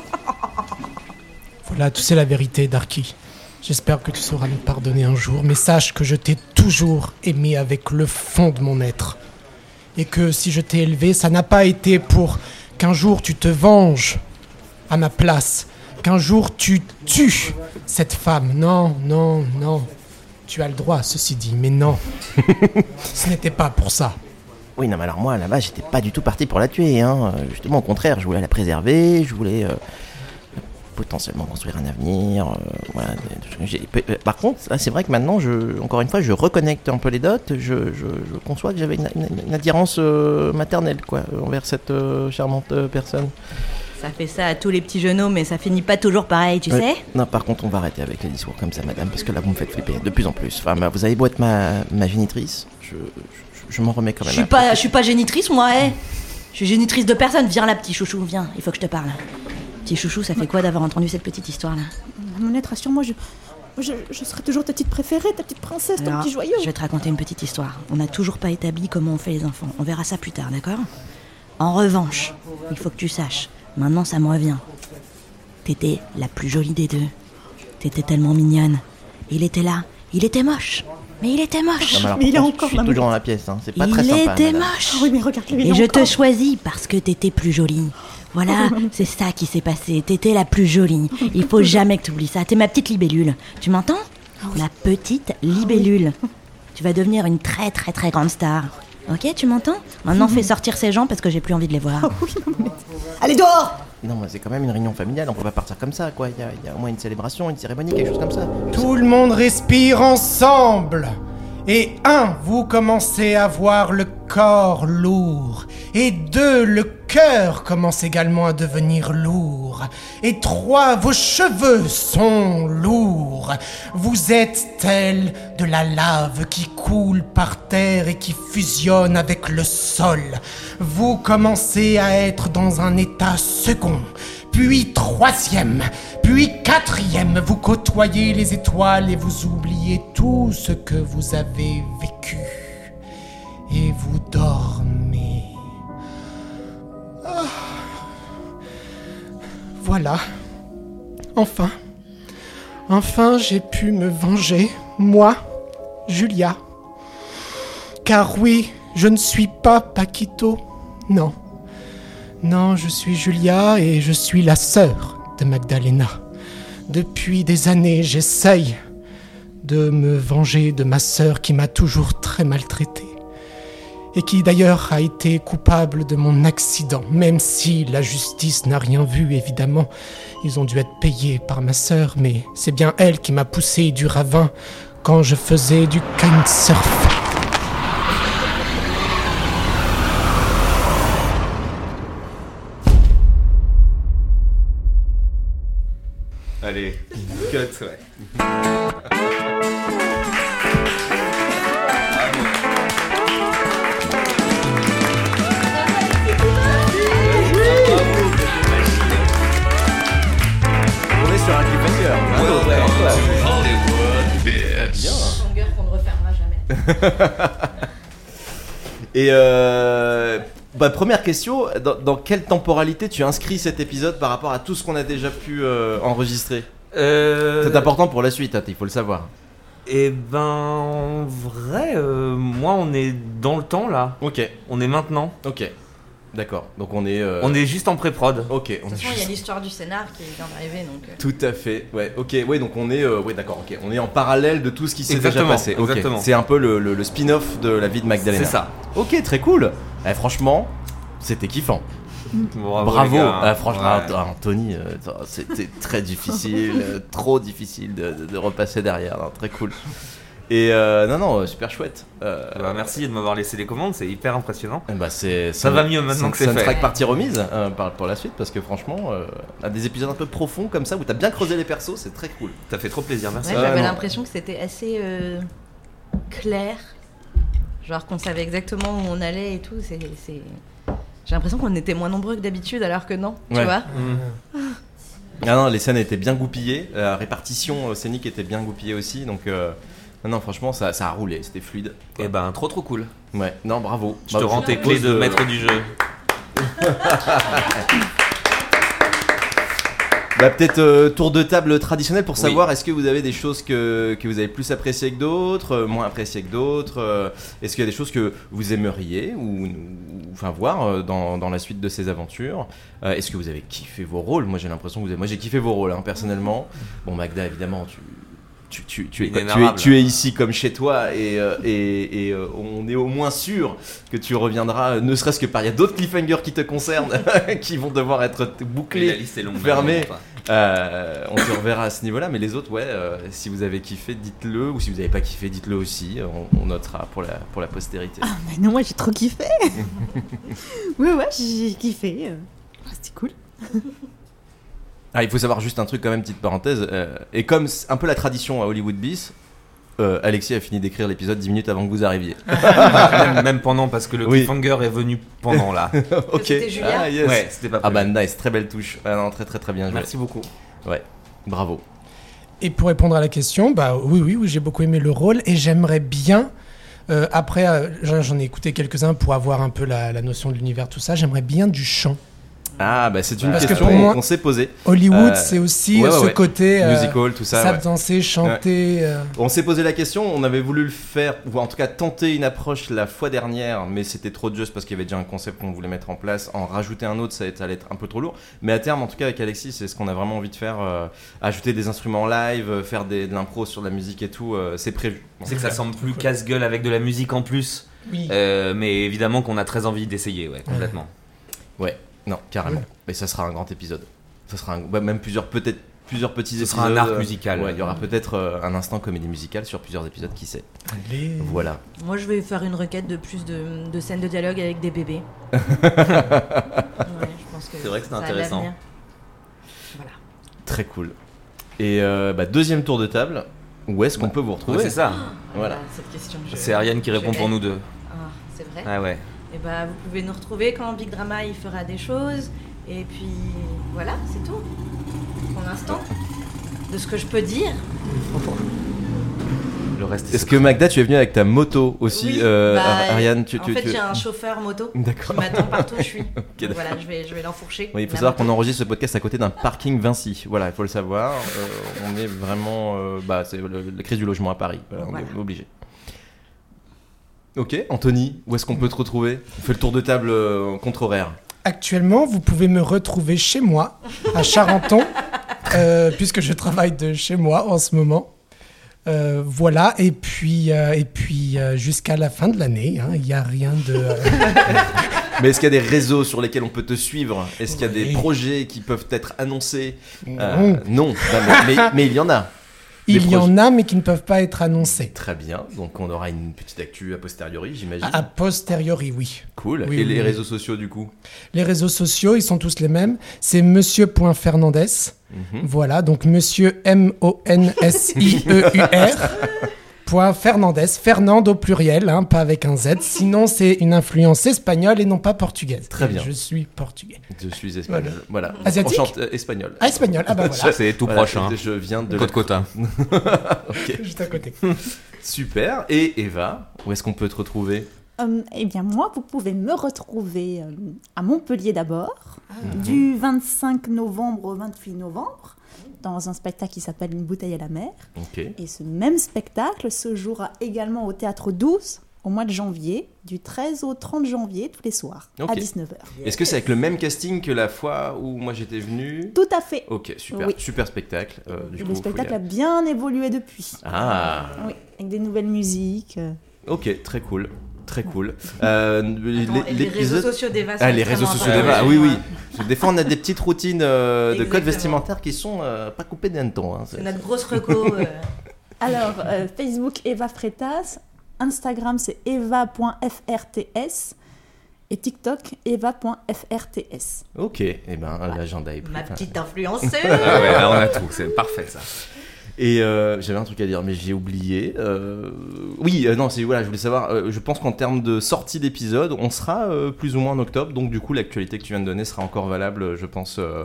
Voilà, tu sais la vérité, Darky. J'espère que tu sauras me pardonner un jour, mais sache que je t'ai toujours aimé avec le fond de mon être. Et que si je t'ai élevé, ça n'a pas été pour qu'un jour tu te venges à ma place, qu'un jour tu tues cette femme. Non, non, non. Tu as le droit, ceci dit, mais non. Ce n'était pas pour ça. Oui, non, mais alors moi, là-bas, j'étais pas du tout parti pour la tuer. Hein. Euh, Justement, au contraire, je voulais la préserver, je voulais euh, potentiellement construire un avenir. euh, voilà. J'ai- euh, Par contre, là, c'est vrai que maintenant, je, encore une fois, je reconnecte un peu les dots. Je, je- je conçois que j'avais une, une- une attirance euh, maternelle, quoi, envers cette euh, charmante euh, personne. Ça fait ça à tous les petits genoux, mais ça finit pas toujours pareil, tu sais Non, par contre, on va arrêter avec les discours comme ça, madame, parce que là, vous me faites flipper de plus en plus. Enfin, bah, vous avez beau être ma, ma génitrice, je, je, je m'en remets quand Je même. suis pas, je suis pas génitrice, moi, eh Je suis génitrice de personne. Viens là, petit chouchou, viens, il faut que je te parle. Petit chouchou, ça fait quoi d'avoir entendu cette petite histoire-là Monette, rassure-moi, je, je, je serai toujours ta petite préférée, ta petite princesse, ton Alors, petit joyau. Je vais te raconter une petite histoire. On n'a toujours pas établi comment on fait les enfants. On verra ça plus tard, d'accord? En revanche, il faut que tu saches, maintenant ça me revient. T'étais la plus jolie des deux. T'étais tellement mignonne. Il était là. Il était moche. Mais il était moche. Non, mais alors, Mais il est contre, encore je suis toujours dans la pièce, hein. c'est pas il très sympa. était madame. moche. Ah oui, mais regarde-le, il Et je te choisis parce que t'étais plus jolie. Voilà, c'est ça qui s'est passé. T'étais la plus jolie. Il faut jamais que t'oublies ça. T'es ma petite libellule. Tu m'entends? Ma petite libellule. Tu vas devenir une très très très grande star. Ok, tu m'entends Maintenant, fais sortir ces gens parce que j'ai plus envie de les voir. Allez dehors Non, mais c'est quand même une réunion familiale, on peut pas partir comme ça, quoi. Il y a, il y a au moins une célébration, une cérémonie, quelque chose comme ça. Tout le monde respire ensemble. Et un, vous commencez à voir le corps lourd. Et deux, le cœur commence également à devenir lourd. Et trois, vos cheveux sont lourds. Vous êtes tel de la lave qui coule par terre et qui fusionne avec le sol. Vous commencez à être dans un état second puis troisième, puis quatrième, vous côtoyez les étoiles et vous oubliez tout ce que vous avez vécu. Et vous dormez. Ah. Voilà. Enfin. Enfin, j'ai pu me venger, moi, Julia. Car oui, je ne suis pas Paquito. Non. Non, je suis Julia et je suis la sœur de Magdalena. Depuis des années, j'essaye de me venger de ma sœur qui m'a toujours très maltraité. Et qui d'ailleurs a été coupable de mon accident, même si la justice n'a rien vu, évidemment. Ils ont dû être payés par ma sœur, mais c'est bien elle qui m'a poussé du ravin quand je faisais du kitesurf. Et euh, bah, première question, dans, dans quelle temporalité tu inscris cet épisode par rapport à tout ce qu'on a déjà pu euh, enregistrer? Euh, C'est important pour la suite, hein, il faut le savoir. Eh ben, en vrai, euh, moi, on est dans le temps là. Ok, On est maintenant. ok. D'accord. Donc on est. euh, On est juste en pré-prod. Ok. De On toute façon, il y a l'histoire du scénar qui vient d'arriver, donc. euh, Tout à fait. Ouais. Ok. Ouais. Donc on est. euh, ouais. D'accord. Ok. On est en parallèle de tout ce qui s'est déjà passé. Exactement. C'est un peu le, le- le spin-off de la vie de Magdalena. C'est ça. Ok. Très cool. Eh, franchement, c'était kiffant. Bravo. Bravo. les gars. Ah, franchement, Ouais. Ant- Anthony, euh, c'était très difficile, trop difficile de, de- de repasser derrière. hein, très cool. Et euh, non, non, euh, super chouette. Euh, Bah, merci de m'avoir laissé les commandes, c'est hyper impressionnant. eh bah, c'est, Ça va mieux maintenant que c'est fait. que partie remise euh, pour la suite parce que franchement, euh, à des épisodes un peu profonds comme ça où t'as bien creusé les persos, c'est très cool. Ça fait trop plaisir, merci. Ouais, j'avais l'impression que c'était assez euh, clair. Genre qu'on savait exactement où on allait et tout. C'est, c'est... J'ai l'impression qu'on était moins nombreux que d'habitude alors que non, tu Ouais. vois. Mm. Ah non, les scènes étaient bien goupillées, la répartition scénique était bien goupillée aussi, donc euh, non, non, franchement, ça, ça a roulé, c'était fluide. Et ben, trop trop cool. Ouais, non, bravo. Je te Bah, rends tes clés de maître du jeu. Bah, peut-être euh, tour de table traditionnel pour Oui. savoir est-ce que vous avez des choses que, que vous avez plus appréciées que d'autres, euh, moins appréciées que d'autres euh, Est-ce qu'il y a des choses que vous aimeriez ou, ou- enfin voir euh, dans, dans la suite de ces aventures Euh, Est-ce que vous avez kiffé vos rôles? Moi j'ai l'impression que vous avez... moi j'ai kiffé vos rôles hein, personnellement. Bon Magda évidemment tu tu, tu, tu es, tu, es, Inénarrable. tu es ici comme chez toi et, euh, et, et, euh, on est au moins sûr que tu reviendras, euh, ne serait-ce que par il y a d'autres cliffhangers qui te concernent qui vont devoir être La bouclés liste est longue. fermé. maintenant, euh, on te reverra à ce niveau-là, mais les autres, ouais, euh, si vous avez kiffé, dites-le, ou si vous n'avez pas kiffé, dites-le aussi, on, on notera pour la, pour la postérité. Ah, mais non, moi j'ai trop kiffé. ouais, ouais, j'ai kiffé. C'était cool. Ah, il faut savoir juste un truc quand même, petite parenthèse, euh, et comme c'est un peu la tradition à Hollywood Beast, euh, Alexis a fini d'écrire l'épisode 10 minutes avant que vous arriviez. même, même pendant, parce que le Oui. cliffhanger est venu pendant là. ok. c'était Julia Ah, yes. Ouais, c'était pas Ah bah prévu. nice, très belle touche. Ah non, très très très bien joué. Merci beaucoup. Ouais, bravo. Et pour répondre à la question, bah oui, oui, oui j'ai beaucoup aimé le rôle et j'aimerais bien. euh, après, euh, j'en j'en ai écouté quelques-uns pour avoir un peu la, la notion de l'univers, tout ça. J'aimerais bien du chant. Ah bah c'est une Parce question qu'on s'est posée. Hollywood, Euh, c'est aussi ouais, ouais, ce ouais. côté euh, Musical, tout ça. ouais. danser, chanter. euh, On s'est posé la question, on avait voulu le faire, ou en tout cas tenter une approche la fois dernière, mais c'était trop juste parce qu'il y avait déjà un concept qu'on voulait mettre en place. En rajouter un autre, ça allait être un peu trop lourd. Mais à terme, en tout cas avec Alexis, c'est ce qu'on a vraiment envie de faire. euh, ajouter des instruments live, faire des, de l'impro sur la musique et tout, euh, c'est prévu. C'est que ça semble plus casse-gueule avec de la musique en plus. Oui. Euh, mais évidemment qu'on a très envie d'essayer, ouais, complètement. Ouais, non, carrément. Mais ça sera un grand épisode. Ça sera un- bah, même plusieurs, peut-être plusieurs petits Ce épisodes. sera un arc musical. Ouais, il y aura peut-être euh, un instant comédie musicale sur plusieurs épisodes, qui sait. Allez. Voilà. Moi, je vais faire une requête de plus de, de scènes de dialogue avec des bébés. ouais, C'est vrai que c'est intéressant. Voilà. Très cool. Et euh, bah, deuxième tour de table, où est-ce qu'on peut vous Ouais, retrouver c'est ça. Voilà. Ah, cette question. je- C'est Ariane qui je répond pour nous deux. Ah, c'est vrai. Ah ouais. Et bah, vous pouvez nous retrouver quand Big Drama il fera des choses. Et puis voilà, c'est tout. Pour l'instant, de ce que je peux dire. Le reste est Est-ce que Magda, tu es venue avec ta moto aussi Oui, euh, bah, Ariane, tu, en tu- fait, tu- j'ai un chauffeur moto D'accord. qui m'attend partout où je suis. Donc voilà, je vais, je vais l'enfourcher. Oui, il faut savoir qu'on enregistre ce podcast à côté d'un parking Vinci. Voilà, il faut le savoir. Euh, on est vraiment. euh, bah, c'est la crise du logement à Paris. Voilà, on Voilà. est obligé. Ok, Anthony, où est-ce qu'on peut te retrouver? On fait le tour de table euh, contre horaire. Actuellement, vous pouvez me retrouver chez moi, à Charenton, euh, puisque je travaille de chez moi en ce moment. Euh, voilà, et puis, et puis jusqu'à la fin de l'année, hein, il n'y a rien de. Mais est-ce qu'il y a des réseaux sur lesquels on peut te suivre? Est-ce qu'il y a des projets qui peuvent être annoncés? Non. non, Non, mais, mais- mais il y en a. Il y en a, mais qui ne peuvent pas être annoncés. Très bien, donc on aura une petite actu a posteriori, j'imagine. A posteriori, oui. Cool. Oui, Et oui, les oui. réseaux sociaux du coup? Les réseaux sociaux, ils sont tous les mêmes. C'est monsieur.fernandez. Mhm. Voilà, donc monsieur M-O-N-S-I-E-U-R. Fernandez, Fernand au pluriel, hein, pas avec un Z. Sinon, c'est une influence espagnole et non pas portugaise. Très bien. Je suis portugais. Je suis espagnol. Voilà. Asiatique Enchanté- euh, espagnol. Ah, espagnol, ah bah voilà, Ça, c'est tout Voilà, proche, hein. je, viens de Côte la- côte. Ok, juste à côté. super. Et Eva, où est-ce qu'on peut te retrouver? Euh, eh bien, moi, vous pouvez me retrouver euh, à Montpellier d'abord, Mhm. du 25 novembre au 28 novembre, dans un spectacle qui s'appelle Une bouteille à la mer. Et ce même spectacle se jouera également au Théâtre 12 au mois de janvier, du 13 au 30 janvier, tous les soirs, à 19h. Est-ce que c'est avec le même casting que la fois où moi j'étais venu? Tout à fait. Ok, super, Oui. super spectacle. euh, du Et coup, le spectacle a bien évolué depuis. Ah, Oui, avec des nouvelles musiques. euh. ok, très cool, très cool. Euh, les- Attends, et les réseaux sociaux d'Eva. Ah, les réseaux sociaux d'Eva, ah oui, oui. Des fois, on a des petites routines euh, de code vestimentaire qui sont euh, pas coupées d'un ton. hein. C'est- notre grosse reco. euh. Alors, euh, Facebook Eva Freitas, Instagram c'est eva.frts et TikTok eva.frts. Ok, et ben l'agenda est pris. Ma petite influenceuse. Ah ouais, on a tout, c'est parfait ça. Et euh, j'avais un truc à dire, mais j'ai oublié. Euh, Oui, euh, non, c'est voilà, je voulais savoir. euh, je pense qu'en termes de sortie d'épisode, on sera euh, plus ou moins en octobre, donc du coup, l'actualité que tu viens de donner sera encore valable, je pense. euh,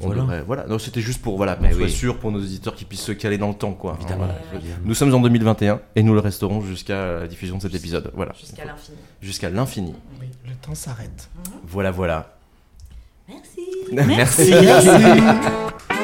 on voilà. devrait- voilà. Non, c'était juste pour voilà, qu'on soit oui. sûr pour nos auditeurs qui puissent se caler dans le temps, quoi. Évidemment. Voilà, je- Nous sommes en 2021 et nous le resterons jusqu'à la diffusion de cet épisode. Voilà, Jusqu'à l'infini. jusqu'à l'infini. Oui, le temps s'arrête. Voilà, voilà. Merci. Merci. Merci.